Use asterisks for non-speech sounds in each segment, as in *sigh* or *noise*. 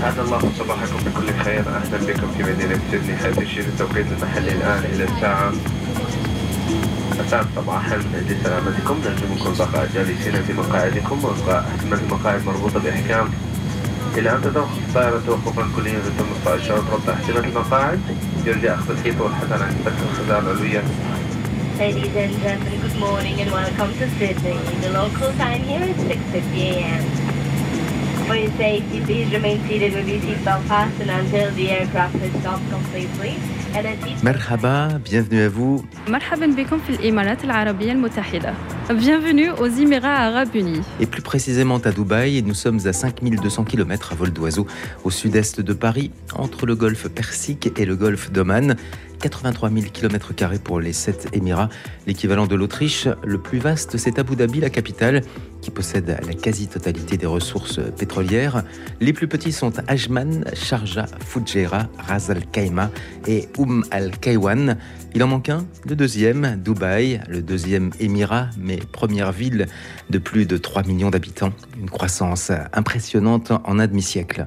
أسعد الله صباحكم بكل خير. أهلا بكم في مدينة سيدني. حيث يشير التوقيت المحلي الآن إلى الساعة الساعة صباحا لسلامتكم نرجو منكم بقاء جالسين في مقاعدكم. وإبقاء المقاعد مربوطة بإحكام. إلى أن تتوقف الطائرة توقفا كليا في 15 ربط احتمال المقاعد. يرجى أخذ الحيط والحذر عند فتح الخزان العلوية. Ladies and gentlemen, good morning and welcome to Sydney. The local time here is 6.50 a.m. For your safety, please remain seated with your seatbelt fastened until the aircraft has stopped completely. And at each Merhaba, bienvenue à vous. مرحبا بكم في الإمارات العربية المتحدة. Bienvenue aux Émirats Arabes Unis. Et plus précisément à Dubaï, nous sommes à 5200 km à vol d'oiseau au sud-est de Paris, entre le golfe Persique et le golfe d'Oman. 83 000 km pour les 7 Émirats, l'équivalent de l'Autriche. Le plus vaste, c'est Abu Dhabi, la capitale, qui possède la quasi-totalité des ressources pétrolières. Les plus petits sont Ajman, Sharjah, Fujairah, Ras Al Khaimah et Umm Al Kaywan. Il en manque un, le deuxième, Dubaï, le deuxième Émirat, mais première ville de plus de 3 millions d'habitants. Une croissance impressionnante en un demi-siècle.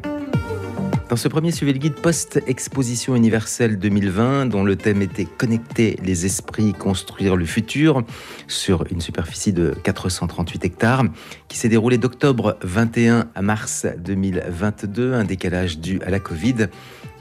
Dans ce premier suivi le guide post-exposition universelle 2020, dont le thème était Connecter les esprits, construire le futur, sur une superficie de 438 hectares, qui s'est déroulé d'octobre 21 à mars 2022, un décalage dû à la Covid.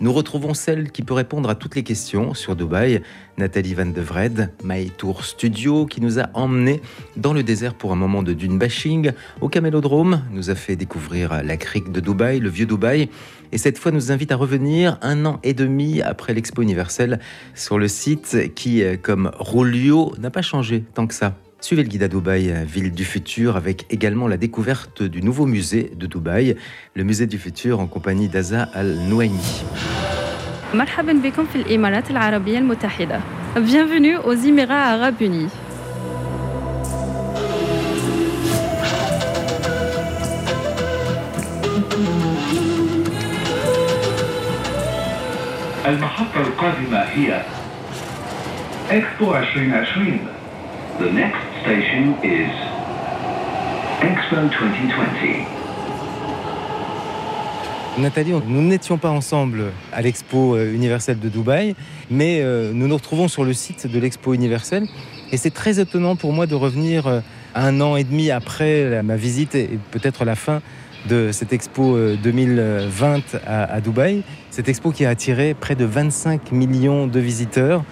Nous retrouvons celle qui peut répondre à toutes les questions sur Dubaï, Nathalie Van de Vred, My Tour Studio, qui nous a emmenés dans le désert pour un moment de dune bashing, au camélodrome, nous a fait découvrir la crique de Dubaï, le vieux Dubaï, et cette fois nous invite à revenir un an et demi après l'Expo universelle sur le site qui, comme Rolio, n'a pas changé tant que ça. Suivez le guide à Dubaï, ville du futur, avec également la découverte du nouveau musée de Dubaï, le musée du futur en compagnie d'Aza Al-Nouaimi. مرحبا بكم في الإمارات العربية المتحدة. Bienvenue aux Émirats Arabes Unis. المحطة القادمة هي إكسبو 2020 The next station is Expo 2020 Nathalie, nous n'étions pas ensemble à l'Expo euh, universelle de Dubaï, mais euh, nous nous retrouvons sur le site de l'Expo universelle. Et c'est très étonnant pour moi de revenir euh, un an et demi après ma visite et peut-être la fin de cette expo 2020 à, à Dubaï. Cette expo qui a attiré près de 25 millions de visiteurs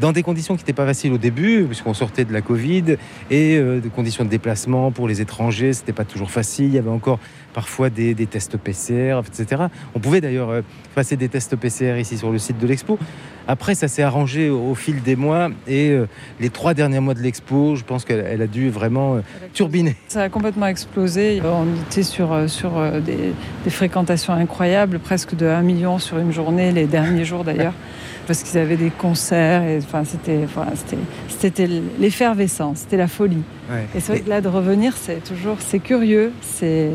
dans des conditions qui n'étaient pas faciles au début, puisqu'on sortait de la Covid, et euh, des conditions de déplacement pour les étrangers, c'était pas toujours facile. Il y avait encore parfois des, des tests PCR, etc. On pouvait d'ailleurs euh, passer des tests PCR ici sur le site de l'expo. Après, ça s'est arrangé au, au fil des mois, et euh, les trois derniers mois de l'expo, je pense qu'elle elle a dû vraiment euh, turbiner. Ça a complètement explosé. On était sur, sur des, des fréquentations incroyables, presque de 1 million sur une journée, les derniers jours d'ailleurs, *laughs* parce qu'ils avaient des concerts. Et, enfin, c'était, enfin, c'était, c'était l'effervescence, c'était la folie. Ouais. Et c'est vrai que là, de revenir, c'est toujours, c'est curieux, c'est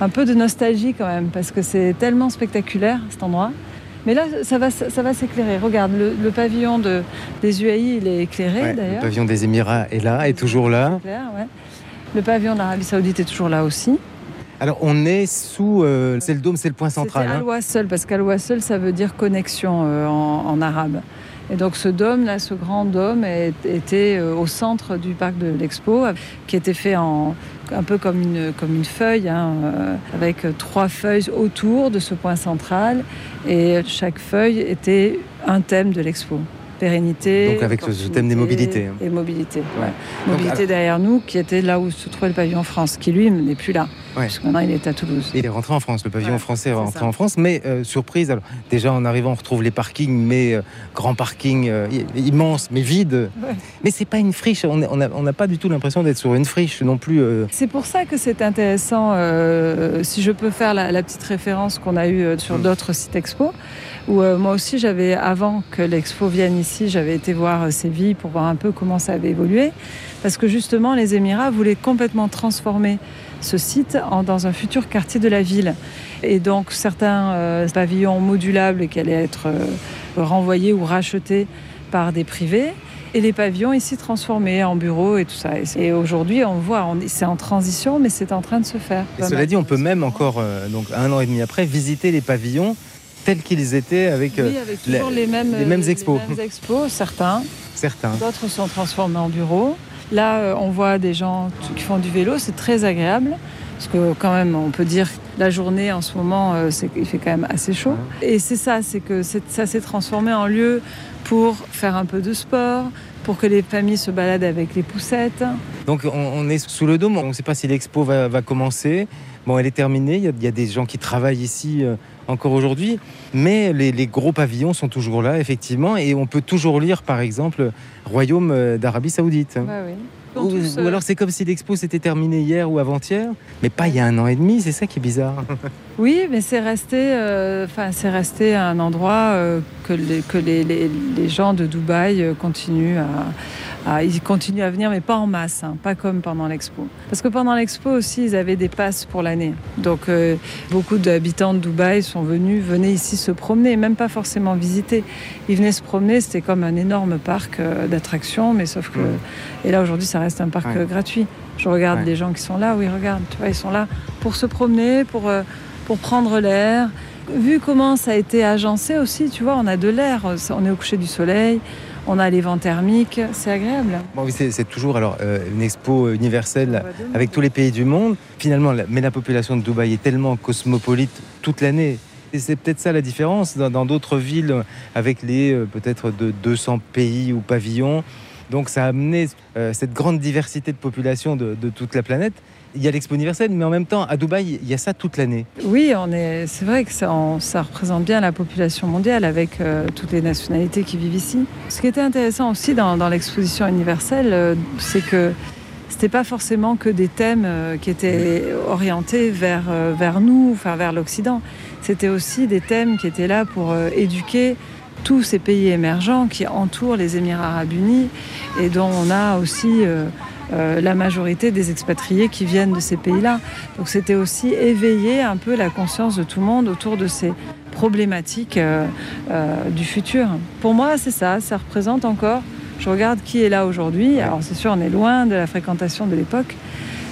un peu de nostalgie quand même, parce que c'est tellement spectaculaire cet endroit. Mais là, ça va, ça va s'éclairer. Regarde, le, le pavillon de, des UAI, il est éclairé Ouais, le d'ailleurs. pavillon des Émirats est là, est toujours là. Clair, ouais. Le pavillon de l'Arabie Saoudite est toujours là aussi. Alors on est sous, euh, c'est le dôme, c'est le point central. C'était hein. Al-Wasl, parce qu'Al-Wasl, ça veut dire connexion euh, en, en arabe. Et donc ce dôme, là, ce grand dôme, est- était euh, au centre du parc de l'Expo, qui était fait en un peu comme une, feuille, hein, euh, avec trois feuilles autour de ce point central. Et chaque feuille était un thème de l'Expo. Pérennité. Donc avec ce- thème des mobilités, hein. Et mobilité. Ouais. Donc, Mobilité alors- derrière nous, qui était là où se trouvait le pavillon France, qui lui n'est plus là. Ouais. Parce que maintenant il est à Toulouse. Il est rentré en France, le pavillon Ouais, français est rentré ça. en France, mais euh, surprise, alors déjà en arrivant on retrouve les parkings, mais euh, grand parking euh, i- immense, mais vide. Ouais. Mais c'est pas une friche, on n'a pas du tout l'impression d'être sur une friche non plus. euh. C'est pour ça que c'est intéressant, euh, si je peux faire la, la petite référence qu'on a eue euh, sur Mm. d'autres sites expo, où euh, moi aussi j'avais, avant que l'expo vienne ici, j'avais été voir euh, Séville pour voir un peu comment ça avait évolué, parce que justement les Émirats voulaient complètement transformer ce site en- dans un futur quartier de la ville. Et donc certains euh, pavillons modulables qui allaient être euh, renvoyés ou rachetés par des privés. et les pavillons ici transformés en bureaux et tout ça. Et aujourd'hui, on voit, c'est en transition, mais c'est en train de se faire. Et cela dit, on peut même encore, donc un an et demi après, visiter les pavillons tels qu'ils étaient avec, oui, avec toujours les, mêmes, les mêmes expos. Les mêmes expos, certains. Certains. D'autres sont transformés en bureaux. Là, on voit des gens qui font du vélo, c'est très agréable. Parce que quand même, on peut dire la journée en ce moment, euh, il fait quand même assez chaud. Et c'est ça, c'est que ça s'est transformé en lieu pour faire un peu de sport, pour que les familles se baladent avec les poussettes. Donc on, est sous le dôme, on ne sait pas si l'expo va, commencer. Bon, elle est terminée, il y, a, des gens qui travaillent ici euh, encore aujourd'hui, mais les, gros pavillons sont toujours là, effectivement, et on peut toujours lire, par exemple, Royaume euh, d'Arabie Saoudite. Bah oui. Ou, euh, alors c'est comme si l'expo s'était terminée hier ou avant-hier, mais pas il y a un an et demi, c'est ça qui est bizarre. *laughs* Oui, mais c'est resté, euh, enfin c'est resté un endroit euh, que, les, que les, les, les, gens de Dubaï continuent à, ils continuent à venir, mais pas en masse, hein, pas comme pendant l'expo. Parce que pendant l'expo aussi, ils avaient des passes pour l'année. Donc euh, beaucoup d'habitants de Dubaï sont venus, venaient ici se promener, même pas forcément visiter. Ils venaient se promener, c'était comme un énorme parc euh, d'attractions, mais sauf que. Et là aujourd'hui, ça reste un parc euh, gratuit. Je regarde les gens qui sont là, oui, regarde, tu vois, ils sont là pour se promener, pour, pour prendre l'air vu comment ça a été agencé aussi, tu vois, on a de l'air, on est au coucher du soleil, on a les vents thermiques, c'est agréable. Bon, oui, c'est toujours alors euh, une expo universelle avec tous les pays du monde. Finalement, mais la population de Dubaï est tellement cosmopolite toute l'année. Et c'est peut-être ça la différence dans d'autres villes avec les euh, peut-être de 200 pays ou pavillons. Donc ça a amené euh, cette grande diversité de population de toute la planète il y a l'expo universelle, mais en même temps, à Dubaï, il y a ça toute l'année. Oui, on est, c'est vrai que ça, représente bien la population mondiale avec euh, toutes les nationalités qui vivent ici. Ce qui était intéressant aussi dans, l'exposition universelle, euh, c'est que c'était pas forcément que des thèmes qui étaient orientés vers, vers nous, vers l'Occident. C'était aussi des thèmes qui étaient là pour éduquer tous ces pays émergents qui entourent les Émirats arabes unis et dont on a aussi euh, la majorité des expatriés qui viennent de ces pays-là. Donc c'était aussi éveiller un peu la conscience de tout le monde autour de ces problématiques euh, euh, du futur. Pour moi, c'est ça, ça représente encore, je regarde qui est là aujourd'hui, alors c'est sûr, on est loin de la fréquentation de l'époque,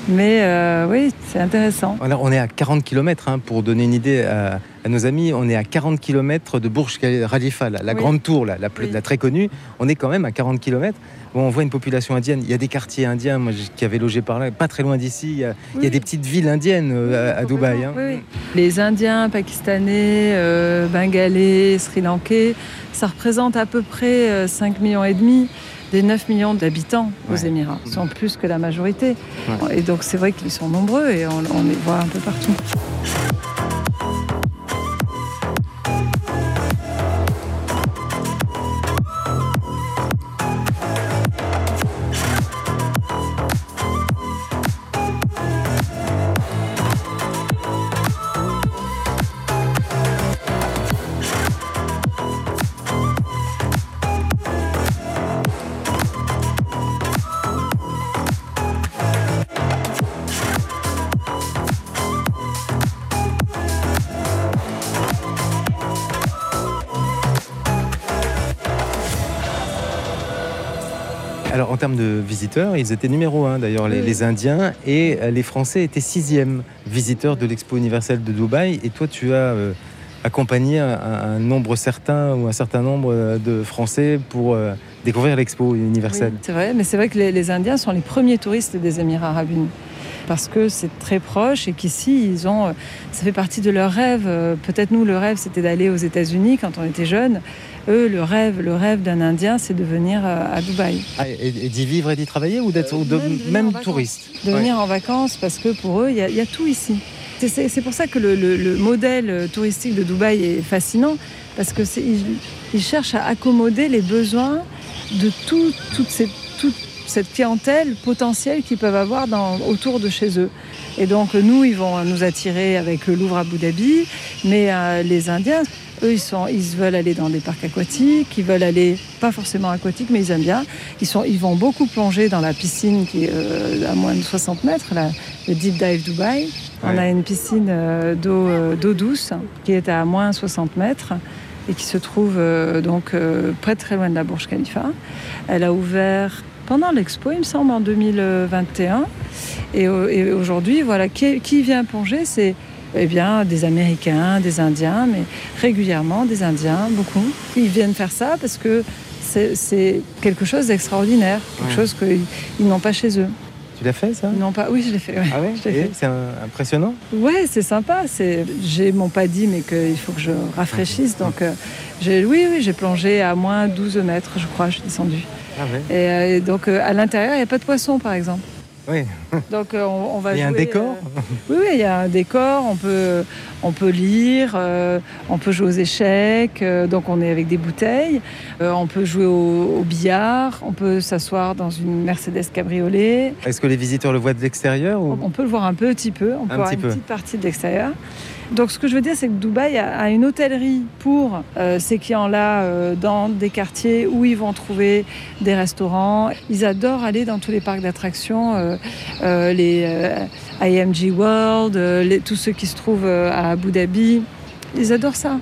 mais oui, c'est intéressant. Alors, on est à 40 km, hein, pour donner une idée à, nos amis, on est à 40 km de Burj Khalifa, la, grande tour, la, la, très connue. On est quand même à 40 km on voit une population indienne. Il y a des quartiers indiens moi, qui avaient logé par là, pas très loin d'ici. Il, y a des petites villes indiennes euh, à, Dubaï. Hein. Les Indiens, Pakistanais, euh, Bengalais, Sri Lankais, ça représente à peu près 5 euh, millions et demi des 9 millions d'habitants aux Émirats. Ils sont plus que la majorité. Et donc c'est vrai qu'ils sont nombreux et on les voit un peu partout. Visiteurs, ils étaient numéro un d'ailleurs, les, Indiens, et euh, les Français étaient sixième visiteurs de l'Expo universelle de Dubaï. Et toi, tu as euh, accompagné un, nombre certain ou un certain nombre euh, de Français pour découvrir l'Expo universelle. c'est vrai, mais c'est vrai que les, Indiens sont les premiers touristes des Émirats arabes unis parce que c'est très proche et qu'ici, ils ont, ça fait partie de leur rêve. Peut-être nous, le rêve, c'était d'aller aux États-Unis quand on était jeunes. Eux, le rêve, le rêve d'un Indien, c'est de venir euh, à Dubaï. Ah, et, d'y vivre et d'y travailler ou d'être même, touriste De venir en vacances parce que pour eux, il y, a tout ici. C'est pour ça que le, modèle touristique de Dubaï est fascinant parce que ils, cherchent à accommoder les besoins de toute, cette clientèle potentielle qu'ils peuvent avoir autour de chez eux. Et donc nous, ils vont nous attirer avec le Louvre à Abu Dhabi, mais euh, les Indiens, eux, ils, sont, ils veulent aller dans des parcs aquatiques, ils veulent aller, pas forcément aquatiques, mais ils aiment bien. Ils, sont, ils vont beaucoup plonger dans la piscine qui est euh, à moins de 60 mètres, le Deep Dive Dubai. On a une piscine euh, d'eau douce qui est à moins 60 mètres. et qui se trouve euh, donc euh, pas très loin de la Burj Khalifa. Elle a ouvert pendant l'expo, il me semble, en 2021. Et, euh, et aujourd'hui, voilà, qui, qui vient plonger C'est eh bien, des Américains, des Indiens, mais régulièrement des Indiens, beaucoup. Ils viennent faire ça parce que c'est- quelque chose d'extraordinaire, quelque Ouais. chose qu'ils ils n'ont pas chez eux. Tu l'as fait ça? N'ont pas. Oui, je l'ai fait. ouais. Ah ouais. *laughs* C'est impressionnant? Ouais, c'est sympa. C'est, j'ai mon paddy, mais qu'il faut que je rafraîchisse. Donc, euh, j'ai, oui, oui, j'ai plongé à moins 12 mètres, je crois, je suis descendue. Ah ouais Et, euh, et donc, euh, à l'intérieur, il n'y a pas de poisson, par exemple. Oui. Donc, euh, on, on va Il y a un décor euh, Oui, oui, il y a un décor. On peut, on peut lire, euh, on peut jouer aux échecs. euh, donc, on est avec des bouteilles. On peut jouer au, au billard. On peut s'asseoir dans une Mercedes cabriolet. Est-ce que les visiteurs le voient de l'extérieur ou... On peut le voir un petit peu, on peut Un voir petit une peu. petite partie de l'extérieur. Donc ce que je veux dire, c'est que Dubaï a, a une hôtellerie pour euh, ces clients-là euh, dans des quartiers où ils vont trouver des restaurants. Ils adorent aller dans tous les parcs d'attractions, euh, euh, les euh, IMG World, euh, les- tous ceux qui se trouvent euh, à Abu Dhabi. Ils adorent ça.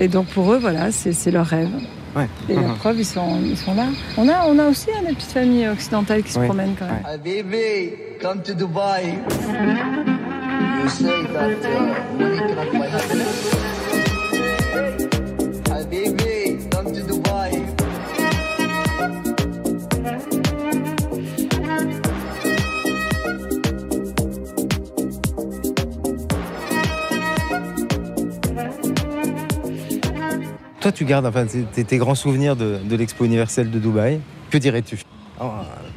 Et donc pour eux, voilà, c'est leur rêve. Ouais. Et la Mhm. preuve, ils sont, ils sont là. On a, on a aussi hein, des petites familles occidentales qui se Oui. promènent quand même. Habibi, come to Dubai. You say that uh, money cannot buy happiness. Habibi, come to Dubai. Toi, tu gardes enfin, tes, tes grands souvenirs de, de l'expo universelle de Dubaï. Que dirais-tu? Oh,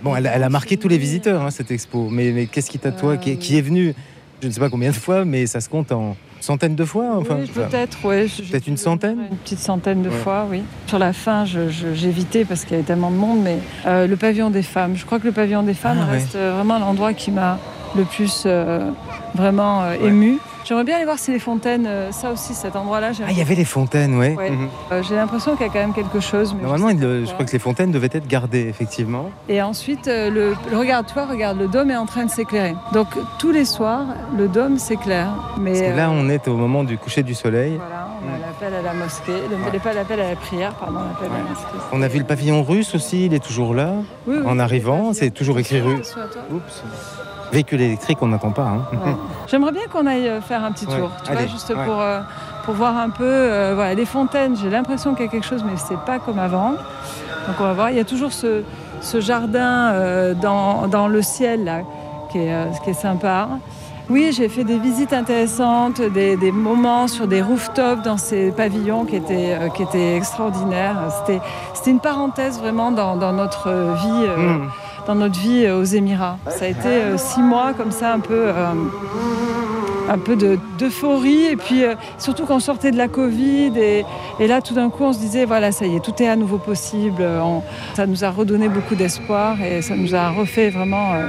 Bon, elle, elle a marqué tous les visiteurs, hein, cette expo. Mais, mais qu'est-ce qui t'a, toi, qui, qui est venu, je ne sais pas combien de fois, mais ça se compte en centaines de fois enfin, oui, enfin, peut-être, ouais. Je- peut-être une centaine Une petite centaine de Ouais. fois, oui. Sur la fin, j'évitais parce qu'il y avait tellement de monde, mais euh, le pavillon des femmes. Je crois que le pavillon des femmes Ah, ouais. reste euh, vraiment l'endroit qui m'a le plus euh, vraiment euh, Ouais. ému. J'aimerais bien aller voir si les fontaines, euh, ça aussi, cet endroit-là. Ah, il y avait les fontaines, ouais. Ouais. Mhm. Euh, J'ai l'impression qu'il y a quand même quelque chose. mais Normalement, il- je crois que les fontaines devaient être gardées, effectivement. Et ensuite, euh, le, regarde, toi, regarde, le dôme est en train de s'éclairer. Donc tous les soirs, le dôme s'éclaire. Mais Parce que là, on est au moment du coucher du soleil. Voilà, on a l'appel à la mosquée, le, pas l'appel à la prière, pardon, l'appel à la mosquée. On a vu le pavillon russe aussi, il est toujours là. Oui, oui. En arrivant, c'est toujours écrit toi. Oups. Véhicule électrique, on n'attend pas. hein. Ouais. J'aimerais bien qu'on aille euh, faire un petit Ouais, tour, tu allez, vois, juste ouais. pour, euh, pour voir un peu. euh, voilà, les fontaines, j'ai l'impression qu'il y a quelque chose, mais c'est pas comme avant. Donc on va voir. Il y a toujours ce, ce jardin euh, dans, dans le ciel là, qui est, qui est sympa. Oui, j'ai fait des visites intéressantes, des, des moments sur des rooftops dans ces pavillons qui étaient, qui étaient extraordinaires. C'était, c'était une parenthèse vraiment dans, dans notre vie. Mhm. Dans notre vie euh, aux Émirats. Ça a été euh, six mois comme ça, un peu, euh, un peu de- d'euphorie. Et puis euh, surtout qu'on sortait de la Covid. Et, et là, tout d'un coup, on se disait, voilà, ça y est, tout est à nouveau possible. On- ça nous a redonné beaucoup d'espoir et ça nous a refait vraiment... euh,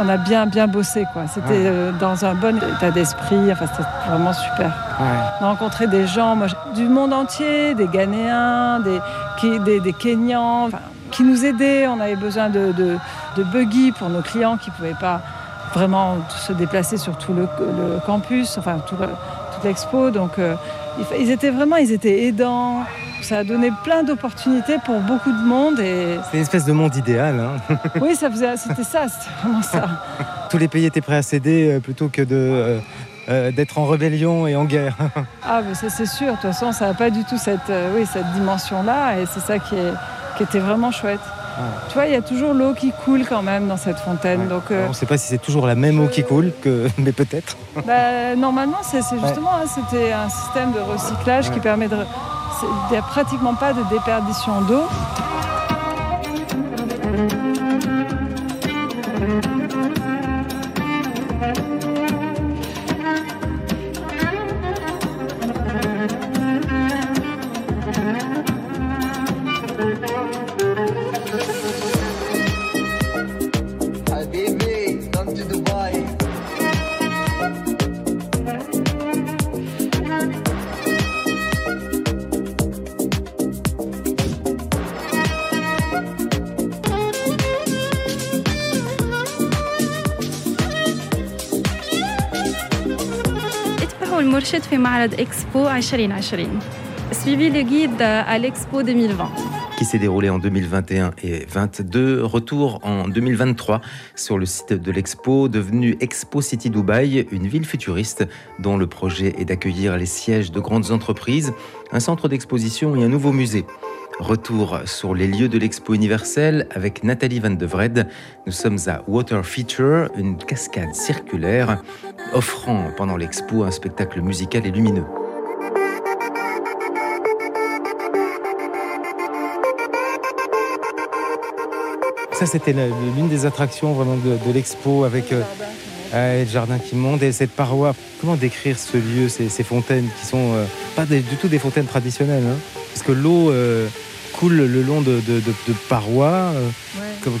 on a bien, bien bossé, quoi. C'était euh, dans un bon état d'esprit. Enfin, c'était vraiment super. Ouais. On a rencontré des gens moi, du monde entier, des Ghanéens, des, des, des Kenyans, enfin, qui nous aidaient. On avait besoin de, de, de buggy pour nos clients qui ne pouvaient pas vraiment se déplacer sur tout le, le campus, enfin tout toute l'expo. Donc euh, ils étaient vraiment, ils étaient aidants. Ça a donné plein d'opportunités pour beaucoup de monde. Et C'est une espèce de monde idéal. hein. *laughs* oui, ça faisait, c'était ça, c'était vraiment ça. *laughs* Tous les pays étaient prêts à céder euh, plutôt que de, euh, euh, d'être en rébellion et en guerre. *laughs* Ah, mais ça c'est sûr. De toute façon, ça n'a pas du tout cette, euh, oui, cette dimension-là, et c'est ça qui, est, qui était vraiment chouette. Tu vois, il y a toujours l'eau qui coule quand même dans cette fontaine. Ouais. Donc, euh, on ne sait pas si c'est toujours la même eau qui coule, que... *laughs* mais peut-être. bah, normalement, c'est justement, hein, c'était un système de recyclage qui permet de. Il n'y a pratiquement pas de déperdition d'eau. اتبعوا المرشد في معرض إكسبو 2020 Suivez le guide à l'Expo 2020 qui s'est déroulé en 2021 et 2022. Retour en 2023 sur le site de l'expo, devenu Expo City Dubaï, une ville futuriste dont le projet est d'accueillir les sièges de grandes entreprises, un centre d'exposition et un nouveau musée. Retour sur les lieux de l'expo universelle avec Nathalie Van de Vred. Nous sommes à Water Feature, une cascade circulaire offrant pendant l'expo un spectacle musical et lumineux. Ça, c'était l'une des attractions vraiment de, l'expo avec euh, le jardin qui monte et cette paroi. Comment décrire ce lieu, ces, fontaines qui sont euh, pas du tout des fontaines traditionnelles hein? Parce que l'eau euh, coule le long de, parois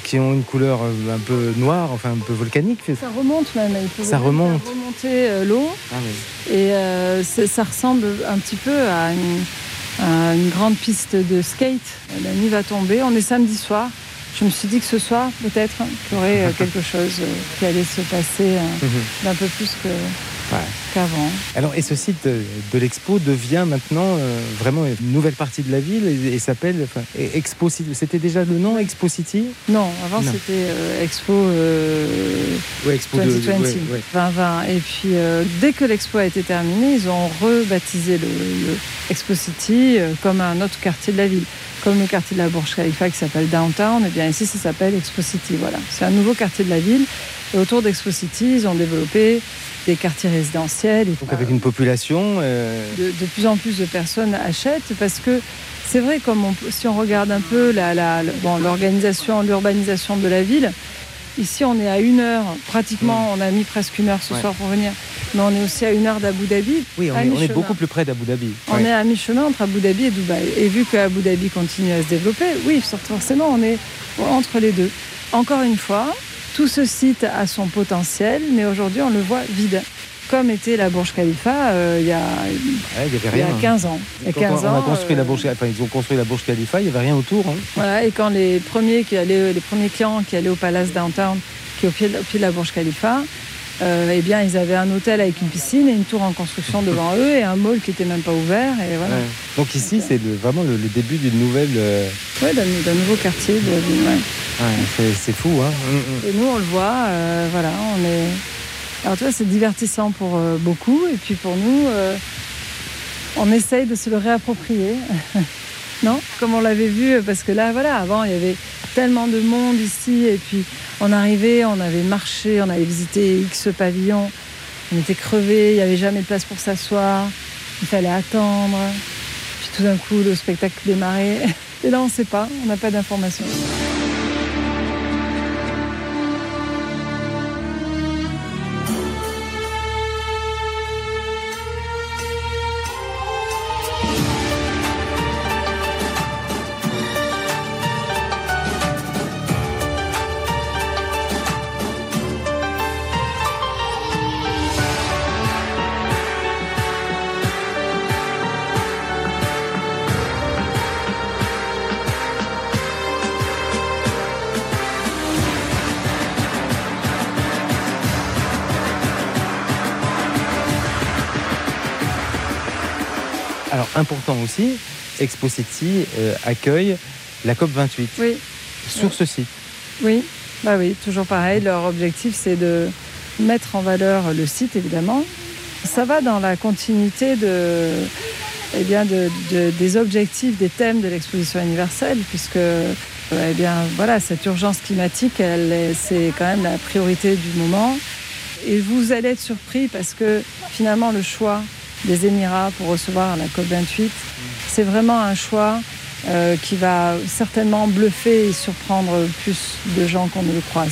qui ont une couleur un peu noire, enfin un peu volcanique. Ça remonte même. Il ça remonte. remonter l'eau. Ah et ça ressemble un petit peu à une, à une grande piste de skate. La nuit va tomber. On est samedi soir je me suis dit que ce soir, peut-être, qu'il y aurait euh, quelque chose euh, qui allait se passer euh, mhm. d'un peu plus que, qu'avant. Alors, et ce site de, l'expo devient maintenant vraiment une nouvelle partie de la ville et, s'appelle enfin, Expo City. C'était déjà le nom Expo City? Non, avant c'était Expo, Expo 2020, 2020. Et puis, dès que l'expo a été terminée, ils ont rebaptisé le, le Expo City comme un autre quartier de la ville comme le quartier de la Burj Khalifa qui s'appelle Downtown, et eh bien ici ça s'appelle Expo City. Voilà, c'est un nouveau quartier de la ville. Et autour d'Expo City, ils ont développé des quartiers résidentiels. Donc avec une population euh, de, plus en plus de personnes achètent parce que c'est vrai, comme si on regarde un peu l'organisation, l'urbanisation de la ville, Ici, on est à une heure, pratiquement, mm. on a mis presque une heure ce soir pour venir, mais on est aussi à une heure d'Abu Dhabi. Oui, on, est, beaucoup plus près d'Abu Dhabi. On est à mi-chemin entre Abu Dhabi et Dubaï. Et vu que Abu Dhabi continue à se développer, oui, forcément, on est entre les deux. Encore une fois, tout ce site a son potentiel, mais aujourd'hui, on le voit vide comme était la Burj Khalifa euh, il, y a, il, y a 15 ans. Il y a 15 ans, construit la euh, enfin, ils ont construit la Burj Khalifa, il n'y avait rien autour. Hein. Voilà, et quand les premiers, qui allaient, les premiers clients qui allaient au Palace Downtown, qui est au pied, de, pied de la Burj Khalifa, euh, eh bien, ils avaient un hôtel avec une piscine et une tour en construction *laughs* devant eux et un mall qui n'était même pas ouvert. Et voilà. Donc ici, c'est vraiment le, début d'une nouvelle... Oui, d'un nouveau quartier. Ouais, c'est fou. Hein. Et nous, on le voit, voilà, on est... Alors tu vois, c'est divertissant pour euh, beaucoup et puis pour nous, euh, on essaye de se le réapproprier. *laughs* non? Comme on l'avait vu, parce que là, voilà, avant, il y avait tellement de monde ici et puis on arrivait, on avait marché, on avait visité X pavillons, on était crevés, il n'y avait jamais de place pour s'asseoir, il fallait attendre. Puis tout d'un coup, le spectacle démarrait. *laughs* Et là, on ne sait pas, on n'a pas d'informations. Important aussi, Expo City euh, accueille la COP 28 oui. sur ce site. Oui, bah oui, toujours pareil. Leur objectif, c'est de mettre en valeur le site, évidemment. Ça va dans la continuité de, eh bien, de, des objectifs, des thèmes de l'exposition universelle, puisque eh bien, voilà, cette urgence climatique, c'est quand même la priorité du moment. Et vous allez être surpris parce que finalement, le choix des Émirats pour recevoir la COP28. C'est vraiment un choix euh, qui va certainement bluffer et surprendre plus de gens qu'on ne le croit.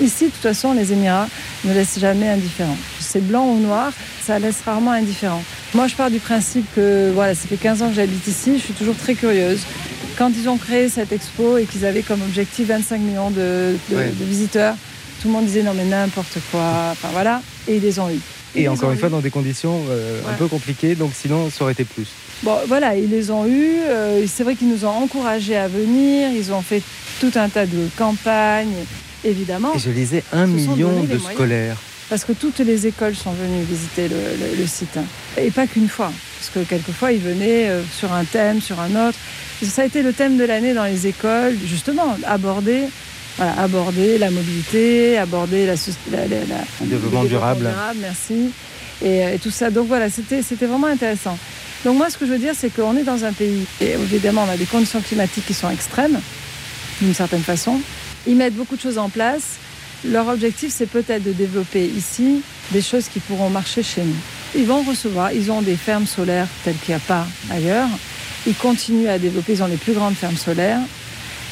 Ici, de toute façon, les Émirats ne laissent jamais indifférent. C'est blanc ou noir, ça laisse rarement indifférent. Moi, je pars du principe que voilà, ça fait 15 ans que j'habite ici, je suis toujours très curieuse. Quand ils ont créé cette expo et qu'ils avaient comme objectif 25 millions de, de visiteurs, tout le monde disait non mais n'importe quoi, enfin voilà, et ils les ont eu. Et encore une fois, dans des conditions euh, un peu compliquées, donc sinon, ça aurait été plus. Bon, voilà, ils les ont eus. Euh, c'est vrai qu'ils nous ont encouragés à venir. Ils ont fait tout un tas de campagnes, évidemment. Et je lisais un million de scolaires. parce que toutes les écoles sont venues visiter le, le- le site. hein. Et pas qu'une fois, parce que quelquefois ils venaient euh, sur un thème, sur un autre. Ça a été le thème de l'année dans les écoles, justement, aborder, voilà, aborder la mobilité, aborder la, la- la- développement durable. merci. Et, euh, et tout ça. Donc voilà, c'était vraiment intéressant. Donc moi, ce que je veux dire, c'est qu'on est dans un pays, et évidemment, on a des conditions climatiques qui sont extrêmes, d'une certaine façon. Ils mettent beaucoup de choses en place. Leur objectif, c'est peut-être de développer ici des choses qui pourront marcher chez nous. Ils vont recevoir, ils ont des fermes solaires telles qu'il n'y a pas ailleurs. Ils continuent à développer, ils ont les plus grandes fermes solaires.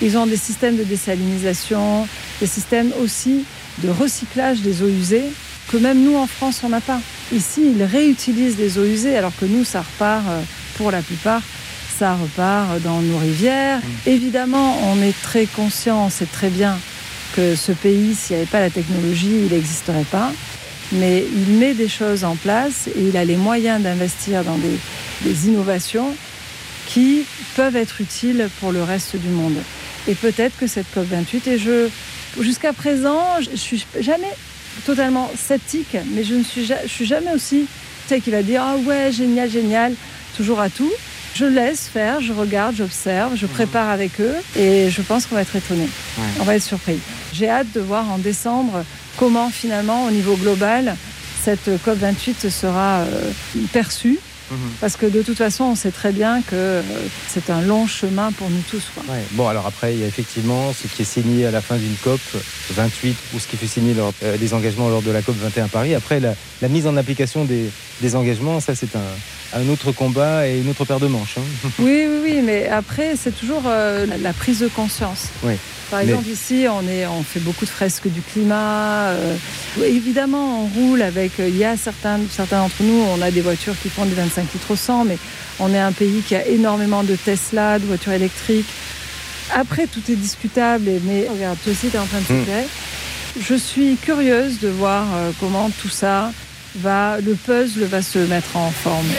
Ils ont des systèmes de désalinisation, des systèmes aussi de recyclage des eaux usées que même nous en France, on n'a pas. Ici, ils réutilisent les eaux usées alors que nous, ça repart euh, pour la plupart ça repart dans nos rivières. Évidemment, on est très conscient, on sait très bien que ce pays, s'il n'y avait pas la technologie, il n'existerait pas. Mais il met des choses en place et il a les moyens d'investir dans des, des innovations qui peuvent être utiles pour le reste du monde. Et peut-être que cette COP28, et je, jusqu'à présent, je suis jamais totalement sceptique, mais je ne suis, je suis jamais aussi, tu sais, qui va dire, ah ouais, génial, génial, toujours à tout. Je laisse faire, je regarde, j'observe, je prépare avec eux et je pense qu'on va être étonnés. Ouais. On va être surpris. J'ai hâte de voir en décembre comment finalement, au niveau global, cette COP28 sera euh, perçue. Mhm. Parce que de toute façon, on sait très bien que euh, c'est un long chemin pour nous tous. quoi. Ouais. Bon, alors après, il y a effectivement ce qui est signé à la fin d'une COP 28 ou ce qui fut signé lors euh, des engagements lors de la COP 21 Paris. Après, la, la mise en application des, des engagements, ça, c'est un, un autre combat et une autre paire de manches. hein. *laughs* Oui, oui, oui, mais après, c'est toujours euh, la, prise de conscience. Oui. Par Mais- exemple, ici, on, est, on fait beaucoup de fresques du climat. euh, évidemment, on roule avec. Il y a certains, certains d'entre nous, on a des voitures qui font des 25 litres au 100, mais on est un pays qui a énormément de Tesla, de voitures électriques. Après, tout est discutable, mais regarde, toi aussi, tu es en train de Mm. s'éclairer. Je suis curieuse de voir euh, comment tout ça va, le puzzle va se mettre en forme.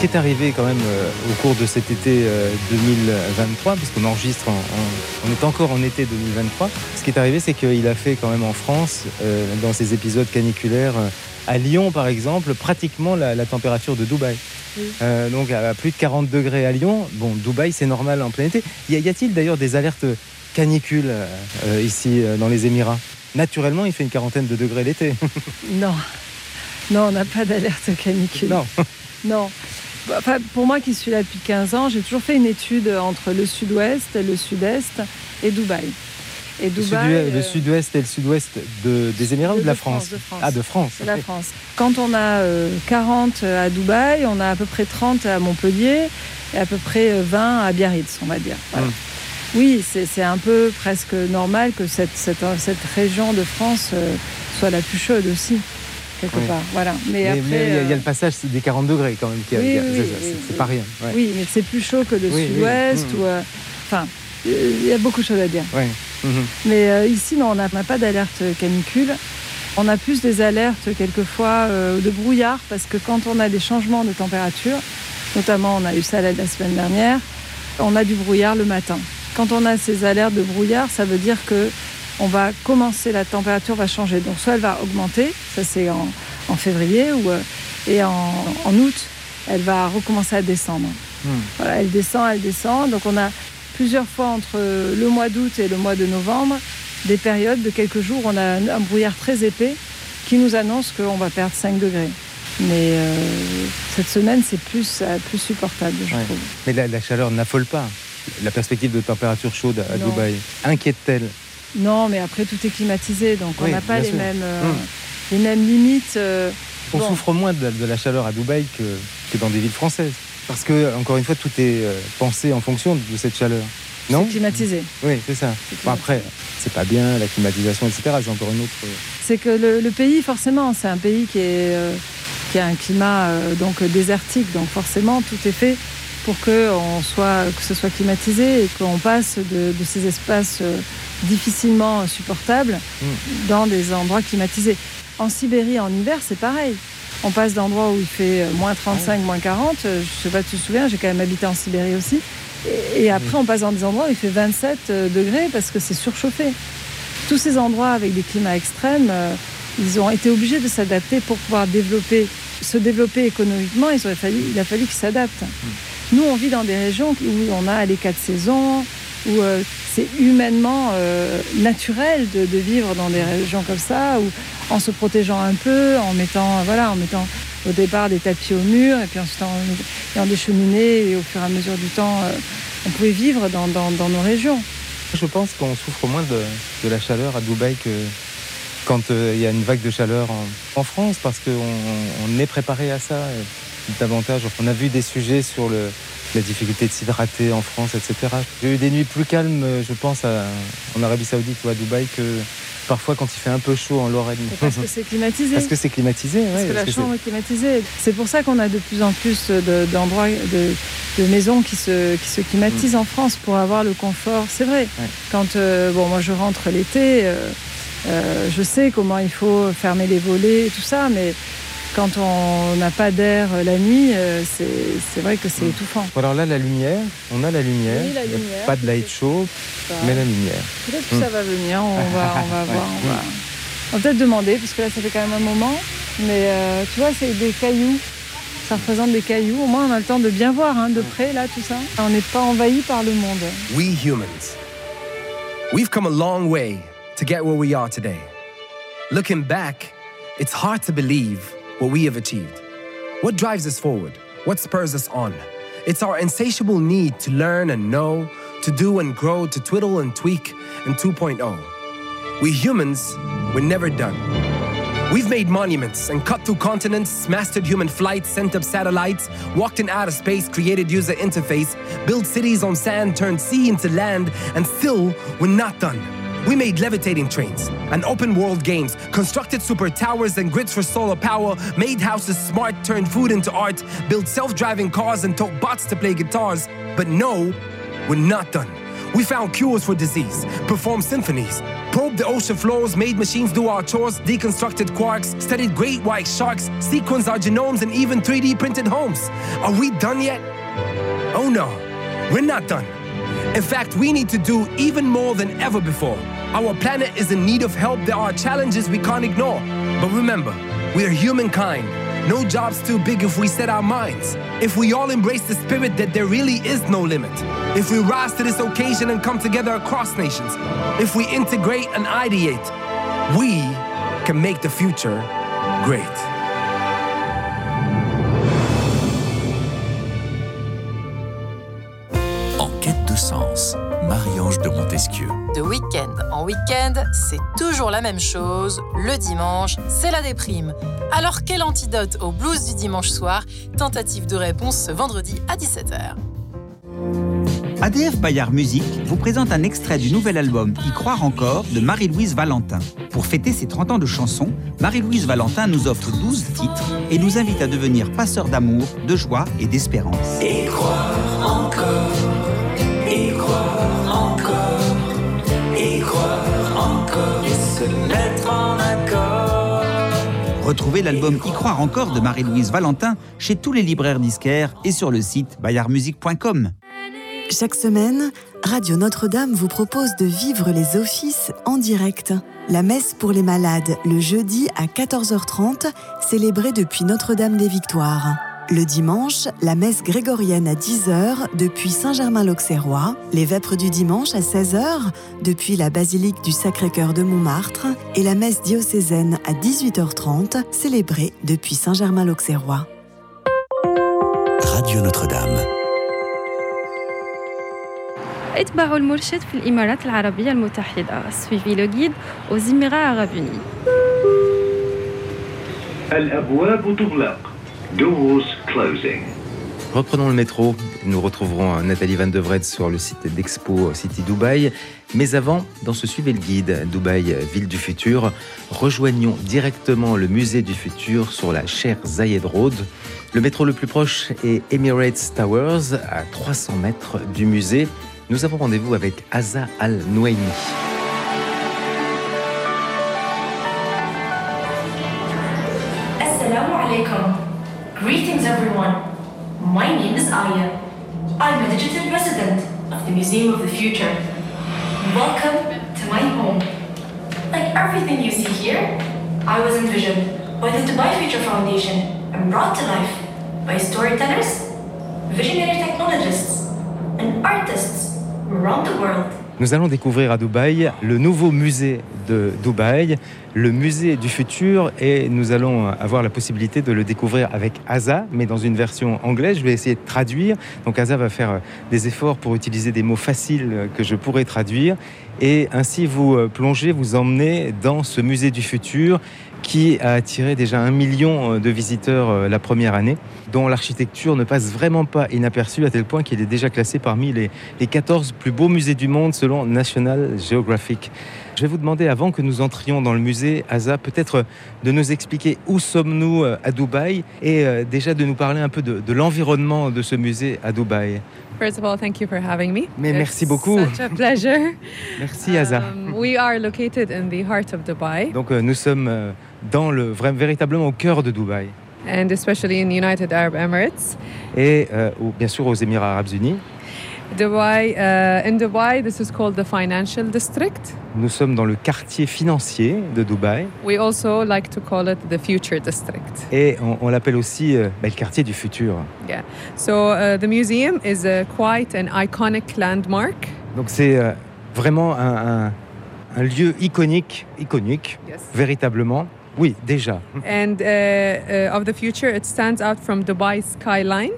Qui est arrivé quand même euh, au cours de cet été euh, 2023, puisqu'on enregistre, en- en- on est encore en été 2023, ce qui est arrivé, c'est qu'il a fait quand même en France, euh, dans ces épisodes caniculaires, euh, à Lyon par exemple, pratiquement la, la température de Dubaï. Oui. Euh, donc à plus de 40 degrés à Lyon, bon, Dubaï c'est normal en plein été. Y a-t-il d'ailleurs des alertes canicules euh, euh, ici euh, dans les Émirats? Naturellement, il fait une quarantaine de degrés l'été. Non, non, on n'a pas d'alerte canicule. non. Non. Enfin, pour moi qui suis là depuis 15 ans, j'ai toujours fait une étude entre le sud-ouest, le sud-est et Dubaï. Et Le, Dubaï, le euh, sud-ouest et le sud-ouest de- des Émirats ou de, de la France, France de France. Ah, de France. la France. Quand on a euh, 40 à Dubaï, on a à peu près 30 à Montpellier et à peu près euh, 20 à Biarritz, on va dire. Voilà. Mm. Oui, c'est un peu presque normal que cette, cette, cette région de France euh, soit la plus chaude aussi, quelque Oui. part. Voilà. Mais, Mais après, il y, a- il y a euh, le passage des 40 degrés quand même. Qui Oui, qui a- oui, c'est- pas rien. Ouais. Oui, mais c'est plus chaud que le sud-ouest. Mm. ou euh, Enfin, euh, il y a beaucoup de choses à dire. Mhm. Mais euh, ici, non, on n'a pas d'alerte canicule. On a plus des alertes quelquefois de brouillard parce que quand on a des changements de température, notamment on a eu ça la semaine dernière, on a du brouillard le matin. Quand on a ces alertes de brouillard, ça veut dire que on va commencer, la température va changer. Donc soit elle va augmenter, ça c'est en, en février, ou, euh, et en, en août, elle va recommencer à descendre. Hmm. Voilà, elle descend, elle descend. Donc on a plusieurs fois entre le mois d'août et le mois de novembre des périodes de quelques jours, on a un, brouillard très épais qui nous annonce qu'on va perdre 5 degrés. Mais euh, cette semaine, c'est plus, euh, plus supportable, je Ouais. trouve. Mais la, la chaleur n'affole pas. La perspective de température chaude à Non. Dubaï inquiète-t-elle? Non, mais après, tout est climatisé, donc on n'a pas bien les sûr. mêmes, euh, Hum. les mêmes limites. euh, On Bon. souffre moins de, de la chaleur à Dubaï que, que dans des villes françaises. Parce que, encore une fois, tout est euh, pensé en fonction de cette chaleur. Non climatisé. Oui, c'est ça. Bon, après, c'est pas bien, la climatisation, etc. C'est encore une autre. C'est que le, le pays, forcément, c'est un pays qui, est, euh, qui a un climat euh, donc désertique. Donc forcément, tout est fait pour que, on soit, que ce soit climatisé et qu'on passe de, de ces espaces euh, difficilement supportables dans des endroits climatisés. En Sibérie, en hiver, c'est pareil. On passe d'endroits où il fait euh, moins 35, moins 40. Euh, Je sais pas si tu te souviens, j'ai quand même habité en Sibérie aussi. Et, et après, on passe dans des endroits où il fait 27 euh, degrés parce que c'est surchauffé. Tous ces endroits avec des climats extrêmes, ils ont été obligés de s'adapter pour pouvoir développer, se développer économiquement. Il, aurait fallu, il a fallu qu'ils s'adaptent. Nous, on vit dans des régions où on a les quatre saisons, où euh, c'est humainement euh, naturel de, vivre dans des régions comme ça, où, en se protégeant un peu, en mettant, voilà, en mettant au départ des tapis au mur, et puis ensuite en des cheminées, et au fur et à mesure du temps, euh, on pouvait vivre dans, nos régions. Je pense qu'on souffre moins de, la chaleur à Dubaï que quand il y a une vague de chaleur en, France, parce qu'on on est préparé à ça davantage. On a vu des sujets sur le, la difficulté de s'hydrater en France, etc. J'ai eu des nuits plus calmes, euh, je pense, à- en Arabie Saoudite ou à Dubaï que parfois quand il fait un peu chaud en Lorraine. Parce que c'est climatisé. Parce que c'est climatisé, Parce ouais, que la parce que chambre est climatisée. C'est pour ça qu'on a de plus en plus de- d'endroits, de, de maisons qui se, qui se climatisent en France pour avoir le confort. C'est vrai. Ouais. Quand euh, bon, moi je rentre l'été, euh, euh, je sais comment il faut fermer les volets et tout ça, mais quand on n'a pas d'air la nuit, euh, c'est vrai que c'est étouffant. Bon, alors là, la lumière, on a la lumière. Oui, la Il y a lumière. Pas de light show, mais la lumière. Peut-être que ça va venir, on va, *laughs* on va voir. On va, on va peut-être demander, parce que là, ça fait quand même un moment. Mais euh, tu vois, c'est des cailloux. Ça représente des cailloux. Au moins, on a le temps de bien voir hein, de près, là, tout ça. On n'est pas envahi par le monde. We humans. We've come a long way to get where we are today. Looking back, it's hard to believe what we have achieved. What drives us forward? What spurs us on? It's our insatiable need to learn and know, to do and grow, to twiddle and tweak, and 2.0. We humans, we're never done. We've made monuments and cut through continents, mastered human flight, sent up satellites, walked in outer space, created user interface, built cities on sand, turned sea into land, and still, we're not done. We made levitating trains and open world games, constructed super towers and grids for solar power, made houses smart, turned food into art, built self driving cars and taught bots to play guitars. But no, we're not done. We found cures for disease, performed symphonies, probed the ocean floors, made machines do our chores, deconstructed quarks, studied great white sharks, sequenced our genomes, and even 3D printed homes. Are we done yet? Oh no, we're not done. In fact, we need to do even more than ever before. Our planet is in need of help. There are challenges we can't ignore. But remember, we are humankind. No job's too big if we set our minds. If we all embrace the spirit that there really is no limit. If we rise to this occasion and come together across nations. If we integrate and ideate, we can make the future great. Montesquieu. De week-end en week-end, c'est toujours la même chose. Le dimanche, c'est la déprime. Alors quel antidote au blues du dimanche soir? Tentative de réponse ce vendredi à 17h. ADF Bayard Musique vous présente un extrait du nouvel album Y croire encore de Marie-Louise Valentin. Pour fêter ses 30 ans de chansons, Marie-Louise Valentin nous offre 12 titres et nous invite à devenir passeurs d'amour, de joie et d'espérance. Y croire encore, Retrouvez l'album Y croire encore de Marie-Louise Valentin chez tous les libraires disquaires et sur le site bayardmusique.com. Chaque semaine, Radio Notre-Dame vous propose de vivre les offices en direct. La messe pour les malades, le jeudi à 14h30, célébrée depuis Notre-Dame des Victoires. Le dimanche, la messe grégorienne à 10h depuis Saint-Germain-l'Auxerrois, les vêpres du dimanche à 16h depuis la basilique du Sacré-Cœur de Montmartre et la messe diocésaine à 18h30 célébrée depuis Saint-Germain-l'Auxerrois. Radio Notre-Dame. اتبعوا المرشد في الإمارات العربية المتحدة suivez le guide aux Émirats Arabes Unis الأبواب تغلق. Doors closing. Reprenons le métro Nous retrouverons Nathalie Van de Vred sur le site d'Expo City Dubaï. Mais avant, dans ce Suivez le guide Dubaï, ville du futur, rejoignons directement le musée du futur sur la chère Zayed Road. Le métro le plus proche est Emirates Towers, à 300 mètres du musée. Nous avons rendez-vous avec Aza Al-Nouaimi. Everyone. My name is Aya. I'm a digital resident of the Museum of the Future. Welcome to my home. Like everything you see here, I was envisioned by the Dubai Future Foundation and brought to life by storytellers, visionary technologists, and artists around the world. Nous allons découvrir à Dubaï le nouveau musée de Dubaï, le musée du futur, et nous allons avoir la possibilité de le découvrir avec Asa, mais dans une version anglaise. Je vais essayer de traduire. Donc Asa va faire des efforts pour utiliser des mots faciles que je pourrais traduire, et ainsi vous plonger, vous emmener dans ce musée du futur qui a attiré déjà un million de visiteurs la première année, dont l'architecture ne passe vraiment pas inaperçue à tel point qu'il est déjà classé parmi les, les 14 plus beaux musées du monde selon National Geographic. Je vais vous demander, avant que nous entrions dans le musée, Asa, peut-être de nous expliquer où sommes-nous à Dubaï et déjà de nous parler un peu de, de l'environnement de ce musée à Dubaï. First of all, thank you for having me. Mais It's merci beaucoup. Such a pleasure. *laughs* Merci Asa. Um, we are located in the heart of Dubai Donc euh, nous sommes euh, dans le, véritablement au cœur de Dubaï and especially in the United Arab Emirates. et euh, bien sûr aux Émirats Arabes Unis. Dubai, uh, in Dubai, this is called the financial district. Nous sommes dans le quartier financier de Dubaï We also like to call it the future district. et on, on l'appelle aussi euh, bah, le quartier du futur. Yeah. So uh, the museum is uh, quite an iconic landmark. Donc c'est euh, vraiment un, un- un lieu iconique, iconique, Yes. véritablement. Oui, déjà. And uh, uh, of the future, it stands out from Dubai's skyline.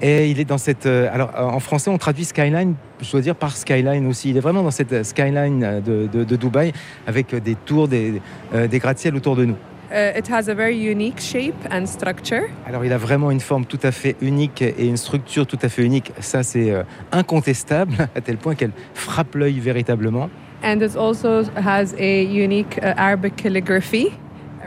Et il est dans cette. euh, alors euh, en français, on traduit skyline, je dois dire par skyline aussi. Il est vraiment dans cette euh, skyline de, de- de Dubaï avec des tours, des, euh, des gratte-ciel autour de nous. Uh, it has a very unique shape and structure. Alors il a vraiment une forme tout à fait unique et une structure tout à fait unique. Ça, c'est incontestable, *laughs* à tel point qu'elle frappe l'œil véritablement. And it also has a unique uh, Arabic calligraphy.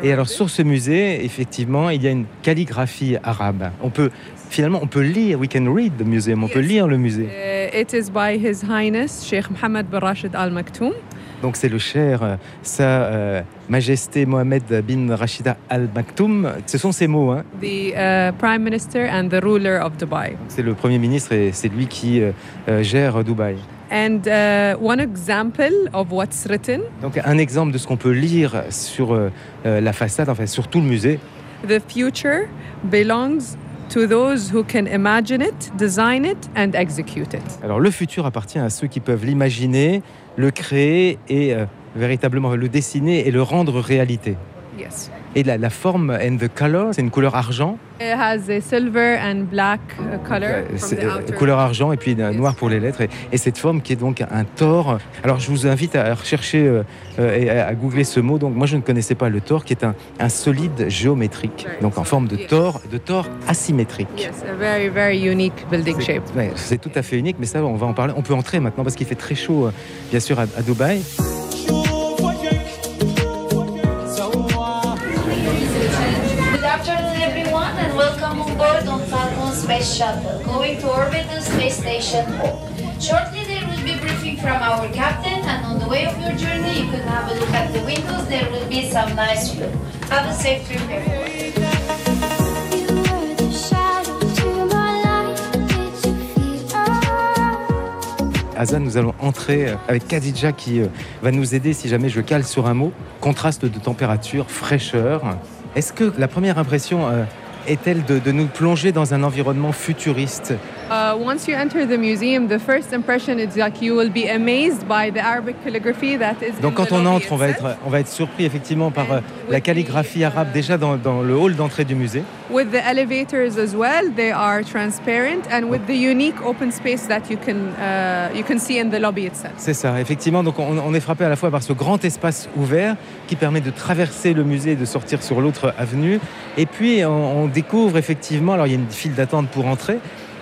Et alors sur ce musée, effectivement, il y a une calligraphie arabe. On peut finalement, on peut lire. We can read the museum. On peut lire le musée. Uh, it is by His Highness Sheikh Mohammed bin Rashid Al Maktoum. Donc c'est le cher euh, Sa euh, Majesté Mohamed bin Rachida Al Maktoum. Ce sont ces mots. hein. the uh, Prime Minister and the ruler of Dubai. C'est le premier ministre et c'est lui qui euh, euh, gère Dubaï. And uh, one example of what's written Donc un exemple de ce qu'on peut lire sur euh, euh, la façade, enfin sur tout le musée. the future belongs to those who can imagine it, design it, and execute it. Alors le futur appartient à ceux qui peuvent l'imaginer, le créer et euh, véritablement le dessiner et le rendre réalité. Yes. Et la, la forme and the color, c'est une couleur argent, It has a silver and black uh, color euh, from c'est, the euh, couleur argent et puis euh, noir pour les lettres. Et, et cette forme qui est donc un tor. Alors je vous invite à rechercher euh, euh, et à, à googler ce mot. Donc moi je ne connaissais pas le tor, qui est un, un solide géométrique, donc en forme de tor, de tor asymétrique. Yes, a very, very unique building shape. Ouais, c'est tout à fait unique, mais ça, on va en parler. On peut entrer maintenant parce qu'il fait très chaud, bien sûr, à, à Dubaï. Space Shuttle, going to orbit the space station home. Shortly, there will be briefing from our captain, and on the way of your journey, you can have a look at the windows. There will be some nice view. Have a safe trip, everyone. Hazan, nous allons entrer euh, avec Khadija qui euh, va nous aider si jamais je cale sur un mot. Contraste de température, fraîcheur. Est-ce que la première impression euh, est-elle de, nous plonger dans un environnement futuriste Uh, once you enter the museum, the first impression is like you will be amazed by the Arabic calligraphy that is Donc quand the on entre, on va être, on va être surpris effectivement par euh, la calligraphie arabe déjà dans, dans le hall d'entrée du musée. With the elevators as well, they are transparent, and with the unique open space that you can uh, you can see in the lobby itself. C'est ça, effectivement. Donc on, on est frappé à la fois par ce grand espace ouvert qui permet de traverser le musée et de sortir sur l'autre avenue. Et puis on, on découvre effectivement, alors il y a une file d'attente pour entrer,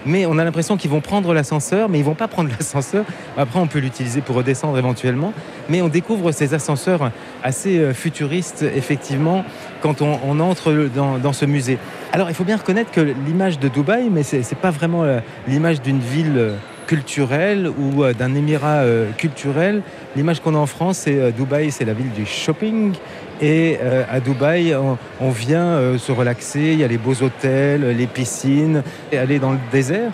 mais on a l'impression qu'ils vont prendre l'ascenseur, mais ils vont pas prendre *laughs* l'ascenseur. Après, on peut l'utiliser pour redescendre éventuellement, mais on découvre ces ascenseurs assez euh, futuristes, effectivement, quand on, entre dans, ce musée. Alors, il faut bien reconnaître que l'image de Dubaï, mais c'est pas vraiment euh, l'image d'une ville culturelle ou euh, d'un émirat euh, culturel. L'image qu'on a en France, c'est euh, Dubaï, c'est la ville du shopping. Et euh, à Dubaï, on, on vient euh, se relaxer. Il y a les beaux hôtels, les piscines, et aller dans le désert.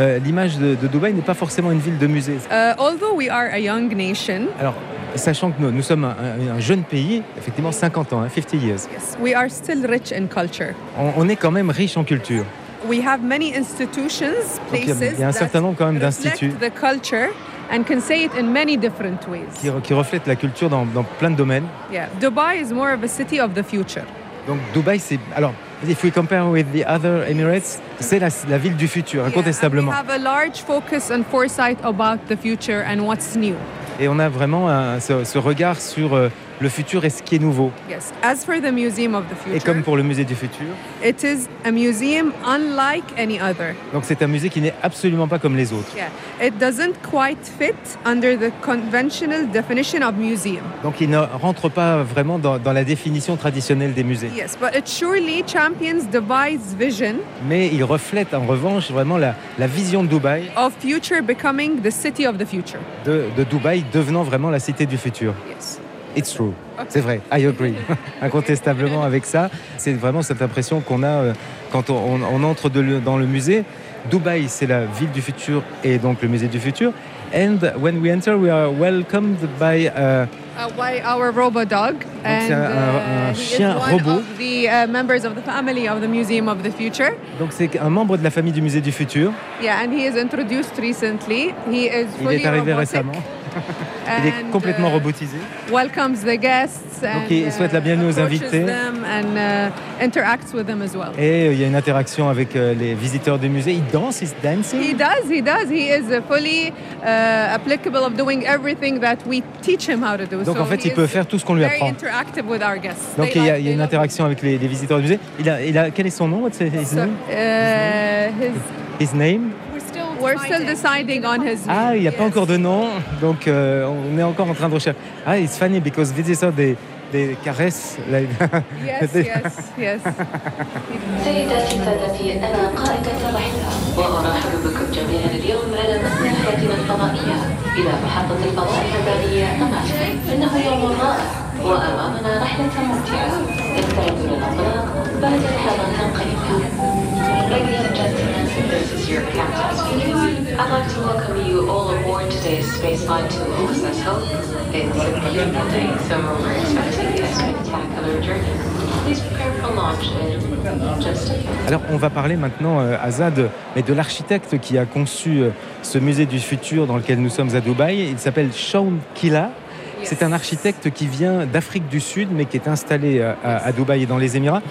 Euh, L'image de, de Dubaï n'est pas forcément une ville de musée. Uh, although we are a young nation, Alors, sachant que nous, nous sommes un, un- un jeune pays, effectivement 50 ans, hein, 50 years, we are still rich in culture. on, on est quand même riche en culture. We have many institutions, Donc, il y a- places un certain nombre quand même d'instituts the culture and can say it in many different ways. qui, qui reflètent la culture dans, dans plein de domaines. Yeah, Dubai is more of a city of the future. Donc Dubaï, c'est... Alors, if we compare with the other Emirates, c'est la, la ville du futur, incontestablement. We have a large focus and foresight about the future and what's new. Et on a vraiment un- ce, ce regard sur euh, le futur et ce qui est nouveau. Yes. As for the Museum of the Et Future, comme pour le musée du futur, it is a museum unlike any other. donc c'est un musée qui n'est absolument pas comme les autres. Yeah. It doesn't quite fit under the conventional definition of museum. Donc il ne rentre pas vraiment dans, dans la définition traditionnelle des musées. Yes, but it surely champions Dubai's vision Mais il reflète en revanche vraiment la, la vision de Dubaï, of future becoming the city of the future. de, de Dubaï devenant vraiment la cité du futur. Yes. It's true. C'est vrai, I agree. *laughs* Incontestablement avec ça, c'est vraiment cette impression qu'on a euh, quand on, entre de dans le musée. Dubaï, c'est la ville du futur et donc le musée du futur. And when we enter, we are welcomed by uh, Uh, by our robot dog, c'est un- un- un uh, chien robot. of the uh, members of the family of the Museum of the Future. donc c'est un membre de la famille du musée du futur. Yeah, and he is introduced recently. He is Il fully est arrivé robotic récemment. Il est complètement uh, robotisé. welcomes the guests and Donc il souhaite la bienvenue aux invités. uh, interacts with them as well. Et euh, il y a une interaction avec euh, les visiteurs du musée. Il danse, il dancing? He does, he does. He is uh, fully uh, applicable of doing everything that we teach him how to do. Donc so en fait, il peut faire tout ce qu'on lui apprend. interactive with our guests. Donc il y a, une interaction avec les, visiteurs du musée. Il a, quel est son nom? What's his So, name? uh, his, His name? we're still deciding on his. Ah, il n'y a pas encore de nom, donc euh, on est encore en train de rechercher. Ah, it's funny because visitors they they caress like. *laughs* Yes, they- yes, yes. *laughs* سيداتي سادتي أنا قائدة الرحلة وأرحب بكم جميعا اليوم على متن رحلتنا الفضائية إلى محطة الفضاء الفضائية أمامكم إنه يوم رائع *laughs* وأمامنا رحلة ممتعة استعدوا للانطلاق بعد لحظات قليلة Ladies and gentlemen, this is your captain speaking. I'd like to welcome you all aboard today's spaceflight to Success Hope. It's a beautiful day, so we're expecting a spectacular journey. Please prepare for launch in just a few Alors on va parler maintenant euh, à Zad, mais de l'architecte qui a conçu euh, ce musée du futur dans lequel nous sommes à Dubaï. Il s'appelle Shaun Killa. C'est un architecte qui vient d'Afrique du Sud, mais qui est installé euh, à, à Dubaï et dans les Émirats.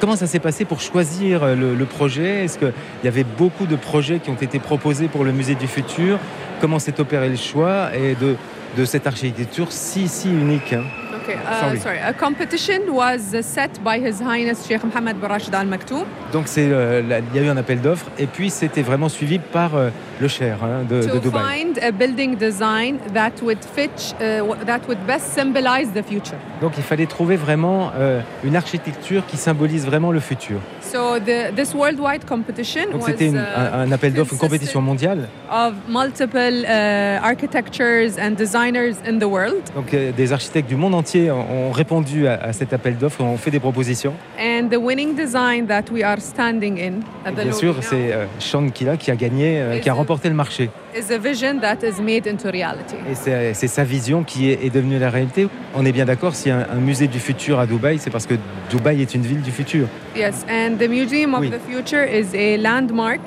Comment ça s'est passé pour choisir euh, le, le projet? Est-ce qu'il y avait beaucoup de projets qui ont été proposés pour le musée du futur? Comment s'est opéré le choix et de, de cette architecture si, si unique hein? Okay, uh, Sorry. A competition was set by His Highness Sheikh Mohammed bin Rashid Al Maktoum. Donc c'est, euh, il y a eu un appel d'offres et puis c'était vraiment suivi par euh, le Cher hein, de, de to Dubaï. find a building design that would fit, uh, w- that would best symbolize the future. Donc il fallait trouver vraiment euh, une architecture qui symbolise vraiment le futur. So the, this worldwide competition Donc c'était uh, un, un appel d'offres, une compétition mondiale. of multiple uh, architectures and designers in the world. Donc euh, des architectes du monde entier ont, ont répondu à, à cet appel d'offres, ont fait des propositions. And the winning design that we are standing in at Et the bien sûr, c'est euh, Sean Killa qui a gagné, qui a remporté le marché. is a vision that is made into reality. Et c'est sa vision qui est, est devenue la réalité. On est bien d'accord, s'il y a un, un musée du futur à Dubaï, c'est parce que Dubaï est une ville du futur. Yes, and the Museum of Oui. the Future is a landmark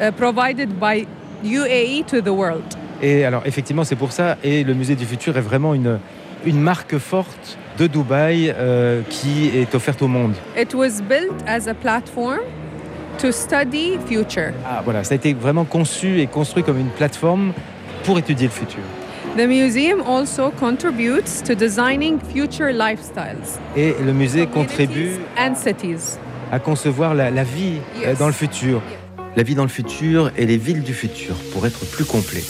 uh, provided by UAE to the world. Et alors effectivement, c'est pour ça. Et le musée du futur est vraiment une, une marque forte de Dubaï euh, qui est offerte au monde. It was built as a platform to study future. Ah, voilà, ça a été vraiment conçu et construit comme une plateforme pour étudier le futur. The museum also contributes to designing future lifestyles Et le musée contribue and cities. à concevoir la, la vie euh, Yes. dans le futur. La vie dans le futur et les villes du futur pour être plus complet.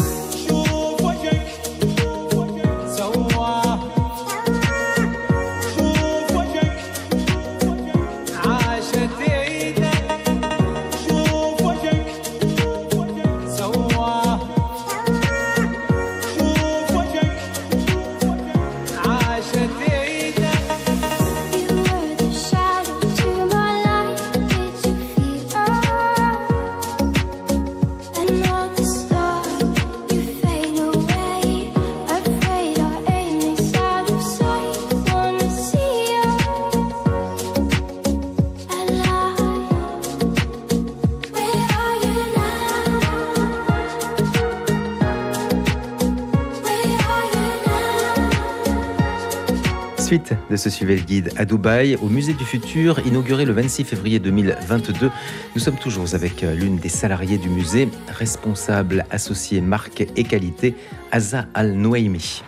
de ce Suivez le Guide à Dubaï, au Musée du Futur, inauguré le 26 février 2022. Nous sommes toujours avec euh, l'une des salariées du musée, responsable associée marque et qualité, Aza Al-Nouaimi.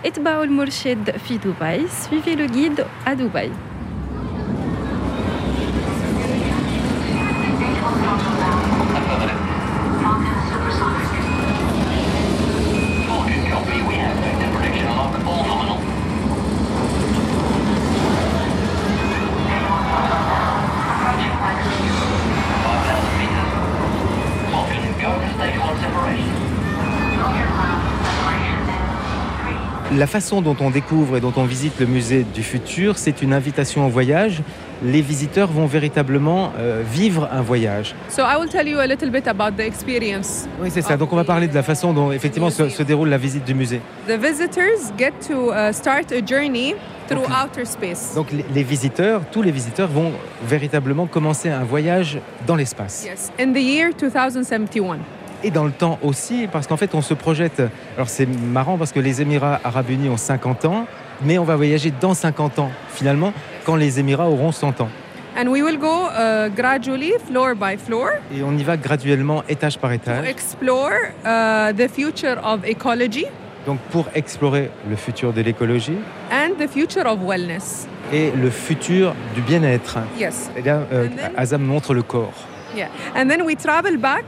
Suivez le guide à Dubaï. La façon dont on découvre et dont on visite le musée du futur, c'est une invitation au voyage. Les visiteurs vont véritablement euh, vivre un voyage. So I will tell you a little bit about the experience. Oui, c'est ça. Donc on va parler de la façon dont effectivement se, se déroule la visite du musée. The visitors get to uh, start a journey through outer space. Donc les, les visiteurs, tous les visiteurs vont véritablement commencer un voyage dans l'espace. Yes, in the year 2071. Et dans le temps aussi, parce qu'en fait on se projette. Alors c'est marrant parce que les Émirats arabes unis ont 50 ans, mais on va voyager dans 50 ans finalement quand les Émirats auront 100 ans. And we will go uh, gradually, floor by floor, Et on y va graduellement, étage par to étage. explore uh, the future of ecology Donc pour explorer le futur de l'écologie and the future of wellness. et le futur du bien-être. Yes. Et là, euh, then- Azam montre le corps. Yeah. And then we travel back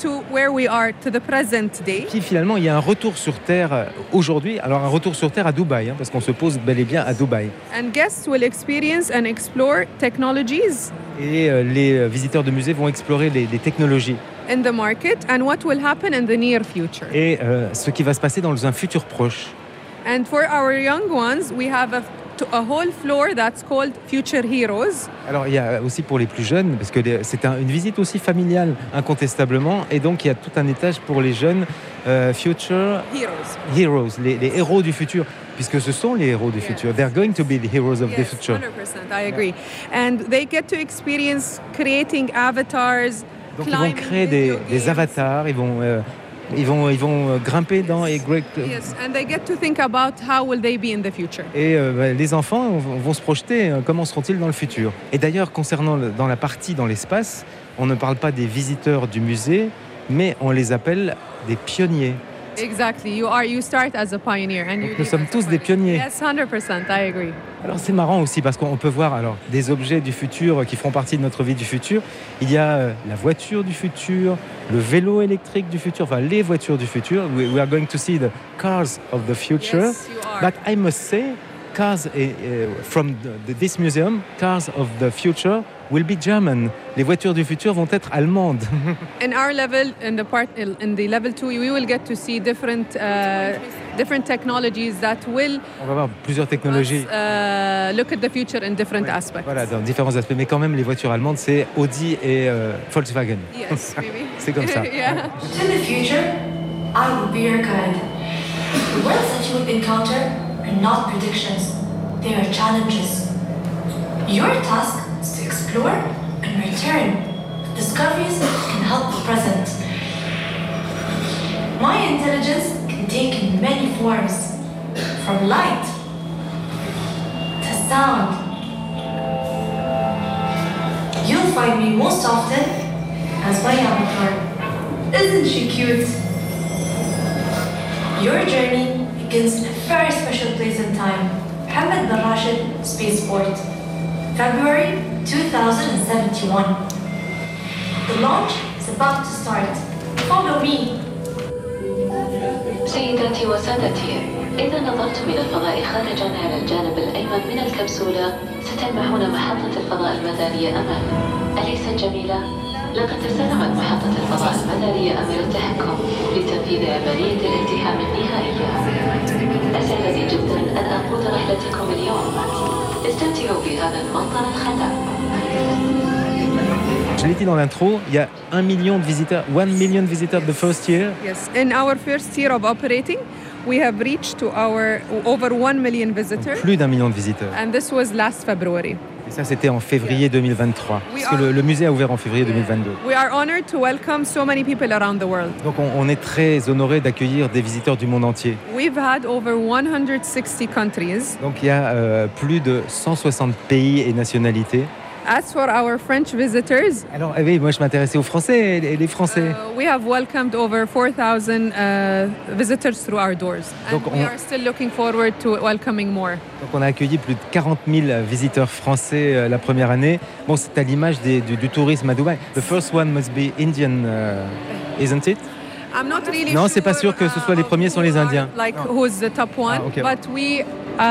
to where we are, to the present day. Puis finalement, il y a un retour sur Terre euh, aujourd'hui. Alors un retour sur Terre à Dubaï, hein, parce qu'on se pose bel et bien à Dubaï. And guests will experience and explore technologies Et euh, les euh, visiteurs de musée vont explorer les, les technologies in the market and what will happen in the near future. et euh, ce qui va se passer dans un futur proche. And for our young ones, we have a, a whole floor that's called Future Heroes. Alors il y a aussi pour les plus jeunes, parce que c'est un- une visite aussi familiale, incontestablement. Et donc il y a tout un étage pour les jeunes euh, Future Heroes. Heroes, les, les héros du futur, puisque ce sont les héros du futur. They're going to be the heroes of the Yes, future. 100%, I agree. And they get to experience creating avatars, Donc ils vont créer des, des avatars, ils vont, euh, ils vont, ils vont euh, grimper dans et, great- Yes, and they get to think about how will they be in the future. et euh, bah, les enfants vont, vont se projeter, euh, comment seront-ils dans le futur. Et d'ailleurs, concernant le- dans la partie dans l'espace, on ne parle pas des visiteurs du musée, mais on les appelle des pionniers. Exactly. You are you start as a pioneer and you Donc nous sommes tous des pionniers. Yes, 100%, I agree. Alors c'est marrant aussi parce qu'on peut voir alors des objets du futur qui feront partie de notre vie du futur. Il y a euh, la voiture du futur, le vélo électrique du futur, enfin les voitures du futur. We, we are going to see the cars of the future. Yes, you are. But I must say, cars eh, from the- this museum, cars of the future will be German. Les voitures du futur vont être allemandes. *laughs* In our level, in the part, in the level two, we will get to see different, uh, different technologies that will On va voir plusieurs technologies. uh, look at the future in different aspects. Voilà, dans différents aspects. Mais quand même, les voitures allemandes, c'est Audi et euh, Volkswagen. Yes, *laughs* maybe. c'est comme ça. *laughs* yeah. The future, I will be your guide. The worlds that you will encounter are not predictions, they are challenges. Your task to explore and return discoveries can help the present. My intelligence can take many forms, from light to sound. You'll find me most often as my avatar. Isn't she cute? Your journey begins in a very special place and time. Hamad bin Rashid Spaceport. February 2071. The launch is about to start. Follow me. سيداتي وسادتي إذا نظرت من الفضاء خارجا على الجانب الأيمن من الكبسولة ستلمحون محطة الفضاء المدارية أمان أليست جميلة؟ لقد تسلمت محطة الفضاء المدارية أمر التحكم لتنفيذ عملية الالتحام النهائية أسعدني جدا أن أقود رحلتكم اليوم استمتعوا بهذا المنظر الخلاب Je l'ai dit dans l'intro, il y a un million de visiteurs, one million visitors the first year. Yes, in our first year of operating, we have reached to our over 1 million visitors. Plus d'un million de visiteurs. And this was last February. Et ça, c'était en février 2023. We Parce que le, le musée a ouvert en février 2022. We are honored to welcome so many people around the world. Donc on, on est très honoré d'accueillir des visiteurs du monde entier. We've had over 160 countries. Donc il y a euh, plus de 160 pays et nationalités. As for our French visitors, Alors eh oui, moi je m'intéressais aux Français et les Français. uh, we have welcomed over 4,000 uh, visitors through our doors. And Donc we on- are still looking forward to welcoming more. Donc on a accueilli plus de 40 000 visiteurs français euh, la première année. Bon, c'est à l'image du, du tourisme à Dubaï. The first one must be Indian, uh, isn't it? I'm not really Non, c'est pas sûr que ce soit les premiers sont les Indiens. like who's the top one, Ah, ok. but we uh,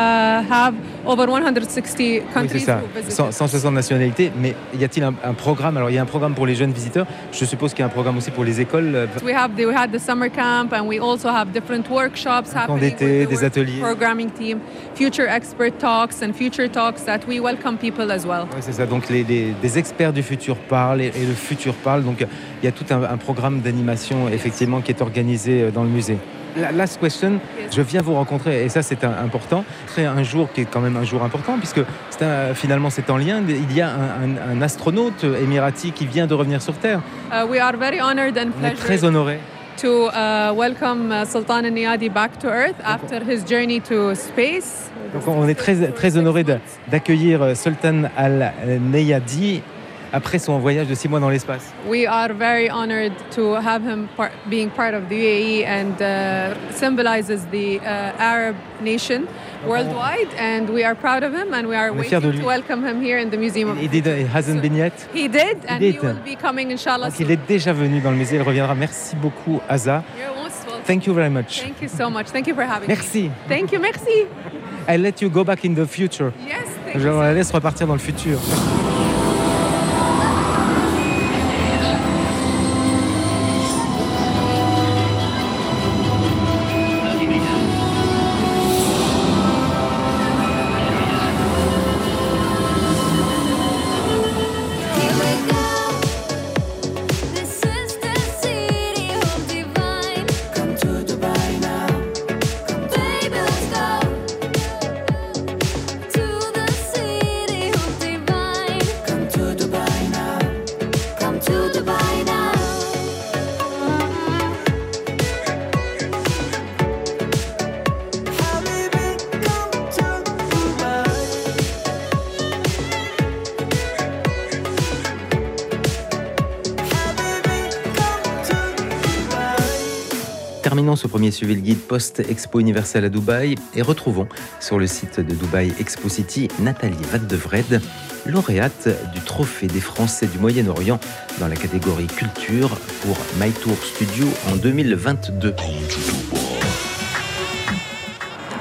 have over 160 Oui, c'est countries ça. who visited. 100 160 nationalités. Mais y a-t-il un, un programme? Alors, il y a un programme pour les jeunes visiteurs. Je suppose qu'il y a un programme aussi pour les écoles. euh, We have the, we had the summer camp and we also have different workshops happening d'été, des ateliers. programming team, future expert talks and future talks that we welcome people as well. Oui, c'est ça. Donc, les, les- des experts du futur parlent et, et le futur parle. Donc, il y a tout un, un programme d'animation, effectivement, qui est organisé euh, dans le musée. La last question, je viens vous rencontrer, et ça c'est important, c'est un jour qui est quand même un jour important, puisque un- finalement c'est en lien, il y a un, astronaute émirati qui vient de revenir sur Terre. Uh, we are very honored and On est très honorés. to uh, welcome uh, Sultan al-Niyadi back to Earth after his journey to space. Donc on est très, très honorés de- d'accueillir euh, Sultan Al-Neyadi après son voyage de six mois dans l'espace. We are very honored to have him par- being part of the UAE and uh, symbolizes the uh, Arab nation worldwide. And we are proud of him and we are waiting lui. to welcome him here in the Museum Il did- it hasn't been yet. He did, and did. he will be coming, inshallah. Donc il est déjà venu dans le musée, il reviendra. Merci beaucoup, Aza. Thank you very much. Thank you so much. Thank you for having Merci. me. Thank you, merci. I let you go back in the future. Yes, thank Je la laisse repartir dans le futur. ce premier suivi le guide post-Expo universelle à Dubaï et retrouvons sur le site de Dubaï Expo City Nathalie Vaddevred, lauréate du Trophée des Français du Moyen-Orient dans la catégorie culture pour My Tour Studio en 2022.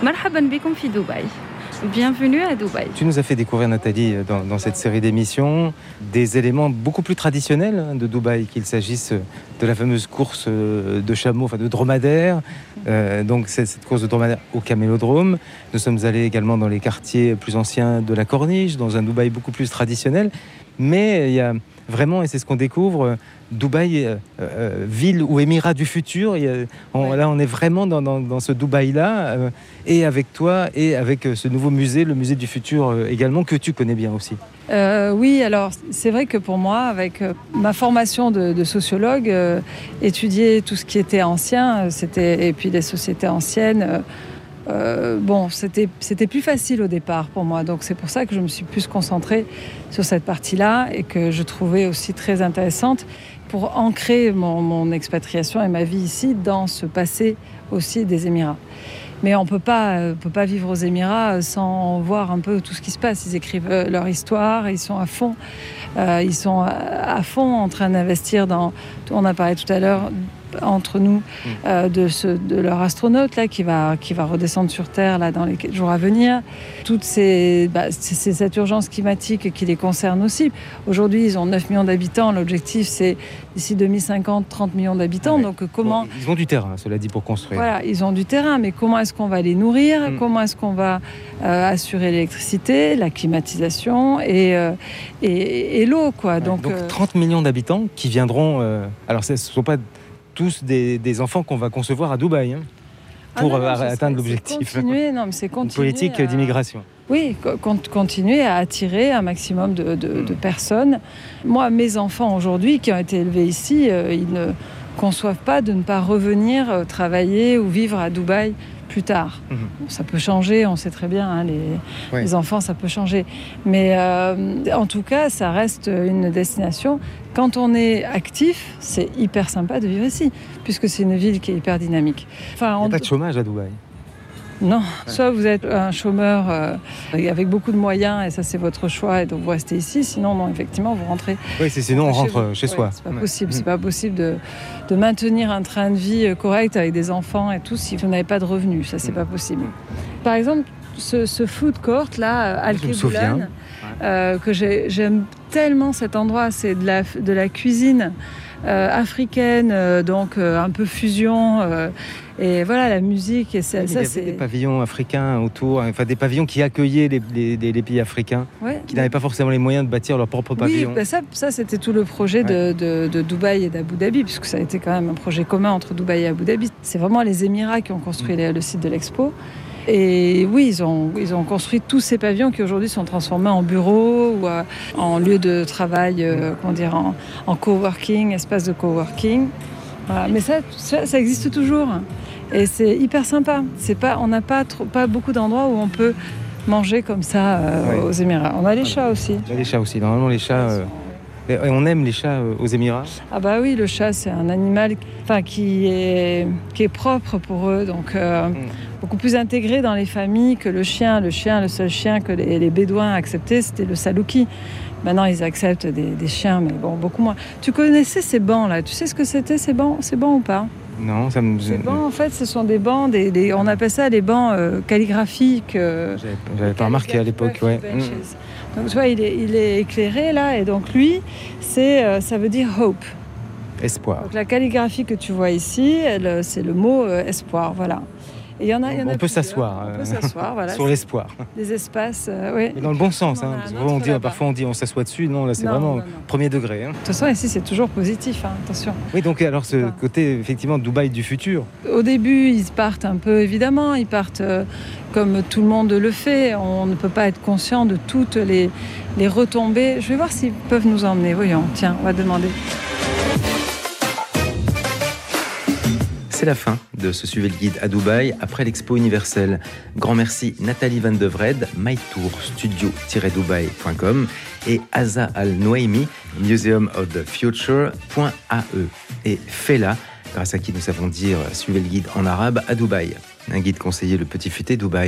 مرحبا بكم في دبي. Bienvenue à Dubaï. Tu nous as fait découvrir, Nathalie, dans, cette série d'émissions, des éléments beaucoup plus traditionnels hein, de Dubaï, qu'il s'agisse de la fameuse course euh, de chameaux, enfin de dromadaires. Euh, donc, cette course de dromadaires au camélodrome. Nous sommes allés également dans les quartiers plus anciens de la Corniche, dans un Dubaï beaucoup plus traditionnel. Mais il y a vraiment, et c'est ce qu'on découvre, euh, Dubaï, euh, euh, ville ou émirat du futur. Là, on est vraiment dans, dans- dans ce Dubaï-là, et avec toi, et avec ce nouveau musée, le musée du futur également, que tu connais bien aussi. Oui, alors c'est vrai que pour moi, avec ma formation de, de sociologue, étudier tout ce qui était ancien, c'était et puis les sociétés anciennes. Euh, bon, c'était plus facile au départ pour moi, donc c'est pour ça que je me suis plus concentrée sur cette partie-là et que je trouvais aussi très intéressante pour ancrer mon, expatriation et ma vie ici dans ce passé aussi des Émirats. Mais on peut pas, euh, peut pas vivre aux Émirats sans voir un peu tout ce qui se passe. Ils écrivent euh, leur histoire, ils sont à fond. Ils sont à, à fond en train d'investir dans. On a parlé tout à l'heure entre nous euh, de, ce, de leur astronaute là qui va qui va redescendre sur Terre là dans les jours à venir. Toutes ces, bah, c'est cette urgence climatique qui les concerne aussi. Aujourd'hui, ils ont 9 millions d'habitants. L'objectif, c'est d'ici 2050, 30 millions d'habitants. Donc comment Ils ont du terrain, cela dit, pour construire. voilà, ils ont du terrain, mais comment est-ce qu'on va les nourrir? Comment est-ce qu'on va euh, assurer l'électricité, la climatisation et, euh, et, et l'eau, quoi? Donc, Donc, euh, 30 millions d'habitants qui viendront. alors, ce ne sont pas tous des, des enfants qu'on va concevoir à Dubaï hein, ah pour non, non, serait- atteindre l'objectif. Continuer, non, mais c'est Une politique à- d'immigration. Oui, co- con- continuer à attirer un maximum de, de- Mm. de personnes. Moi, mes enfants aujourd'hui qui ont été élevés ici, euh, ils ne conçoivent pas de ne pas revenir euh, travailler ou vivre à Dubaï plus tard. Mhm. Bon, ça peut changer, on sait très bien, hein, les, enfants, ça peut changer. Mais euh, en tout cas, ça reste une destination. Quand on est actif, c'est hyper sympa de vivre ici, puisque c'est une ville qui est hyper dynamique. Enfin, Il n'y on- a pas de chômage à Dubaï. Non, soit vous êtes un chômeur euh, avec beaucoup de moyens et ça c'est votre choix et donc vous restez ici. Sinon, non, effectivement, vous rentrez. Oui, c'est sinon on rentre chez Ouais, soi. C'est pas Ouais. possible. Mm. C'est pas possible de, de maintenir un train de vie euh, correct avec des enfants et tout si vous n'avez pas de revenus. Ça Mm. c'est pas possible. Par exemple, ce, ce food court là, souviens. Keboulan, euh, que j'ai- j'aime tellement cet endroit. C'est de la, de la cuisine euh, africaine, euh, donc euh, un peu fusion. euh, et voilà, la musique. Et c'est- Il y ça, avait c'est des pavillons africains autour, enfin des pavillons qui accueillaient les, les- les- les pays africains, Ouais. qui n'avaient pas forcément les moyens de bâtir leur propre Oui, pavillon. bah ça, ça c'était tout le projet de, de- de Dubaï et d'Abu Dhabi, puisque ça a été quand même un projet commun entre Dubaï et Abu Dhabi. C'est vraiment les Émirats qui ont construit Mm. le site de l'expo. Et oui, ils ont, ils ont construit tous ces pavillons qui aujourd'hui sont transformés en bureaux ou en lieu de travail, euh, comment dire, en, en coworking, espace de coworking. Voilà. Mais ça, ça, ça existe toujours. Et c'est hyper sympa. C'est pas, on n'a pas, trop- pas beaucoup d'endroits où on peut manger comme ça euh, aux Émirats. On a les chats aussi. Il y a les chats aussi. Normalement, les chats. euh, et on aime les chats aux Émirats. Ah bah oui, le chat c'est un animal enfin, qui, est, qui est propre pour eux, donc euh, beaucoup plus intégré dans les familles que le chien. Le chien, le seul chien que les, les Bédouins acceptaient, c'était le salouki. Maintenant ils acceptent des, des chiens, mais bon, beaucoup moins. Tu connaissais ces bancs là Tu sais ce que c'était ces bancs, ces bancs ou pas? Non, ça me. Ces bancs en fait ce sont des bancs, des, des- on appelle ça les bancs euh, calligraphiques. euh, J'avais pas remarqué à l'époque. Ouais. Mm. Donc tu vois, il est, il est éclairé là, et donc lui, c'est, euh, ça veut dire hope. Espoir. Donc la calligraphie que tu vois ici, elle, c'est le mot euh, espoir, voilà. Et il y en a, il y en a On peut plusieurs. s'asseoir. On euh, peut s'asseoir, voilà. Sur l'espoir. Des espaces, euh, oui. Mais dans le bon sens. Hein, a parce un que on autre dit, là-bas. parfois on dit on s'assoit dessus. Non, là c'est vraiment non, non. premier degré. hein. De toute façon, ici, c'est toujours positif, hein, attention. Oui, donc alors ce côté effectivement Dubaï du futur. Au début, ils partent un peu, évidemment, ils partent euh, comme tout le monde le fait. On ne peut pas être conscient de toutes les, les retombées. Je vais voir s'ils peuvent nous emmener. Voyons, tiens, on va demander. C'est la fin de ce Suivez le guide à Dubaï après l'expo universelle. Grand merci Nathalie Van de Vred, mytourstudio-dubaï.com et Aza Al Noaimi, Museum of the Future.ae et Fela, grâce à qui nous savons dire Suivez le guide en arabe à Dubaï. Un guide conseillé le petit futé Dubaï.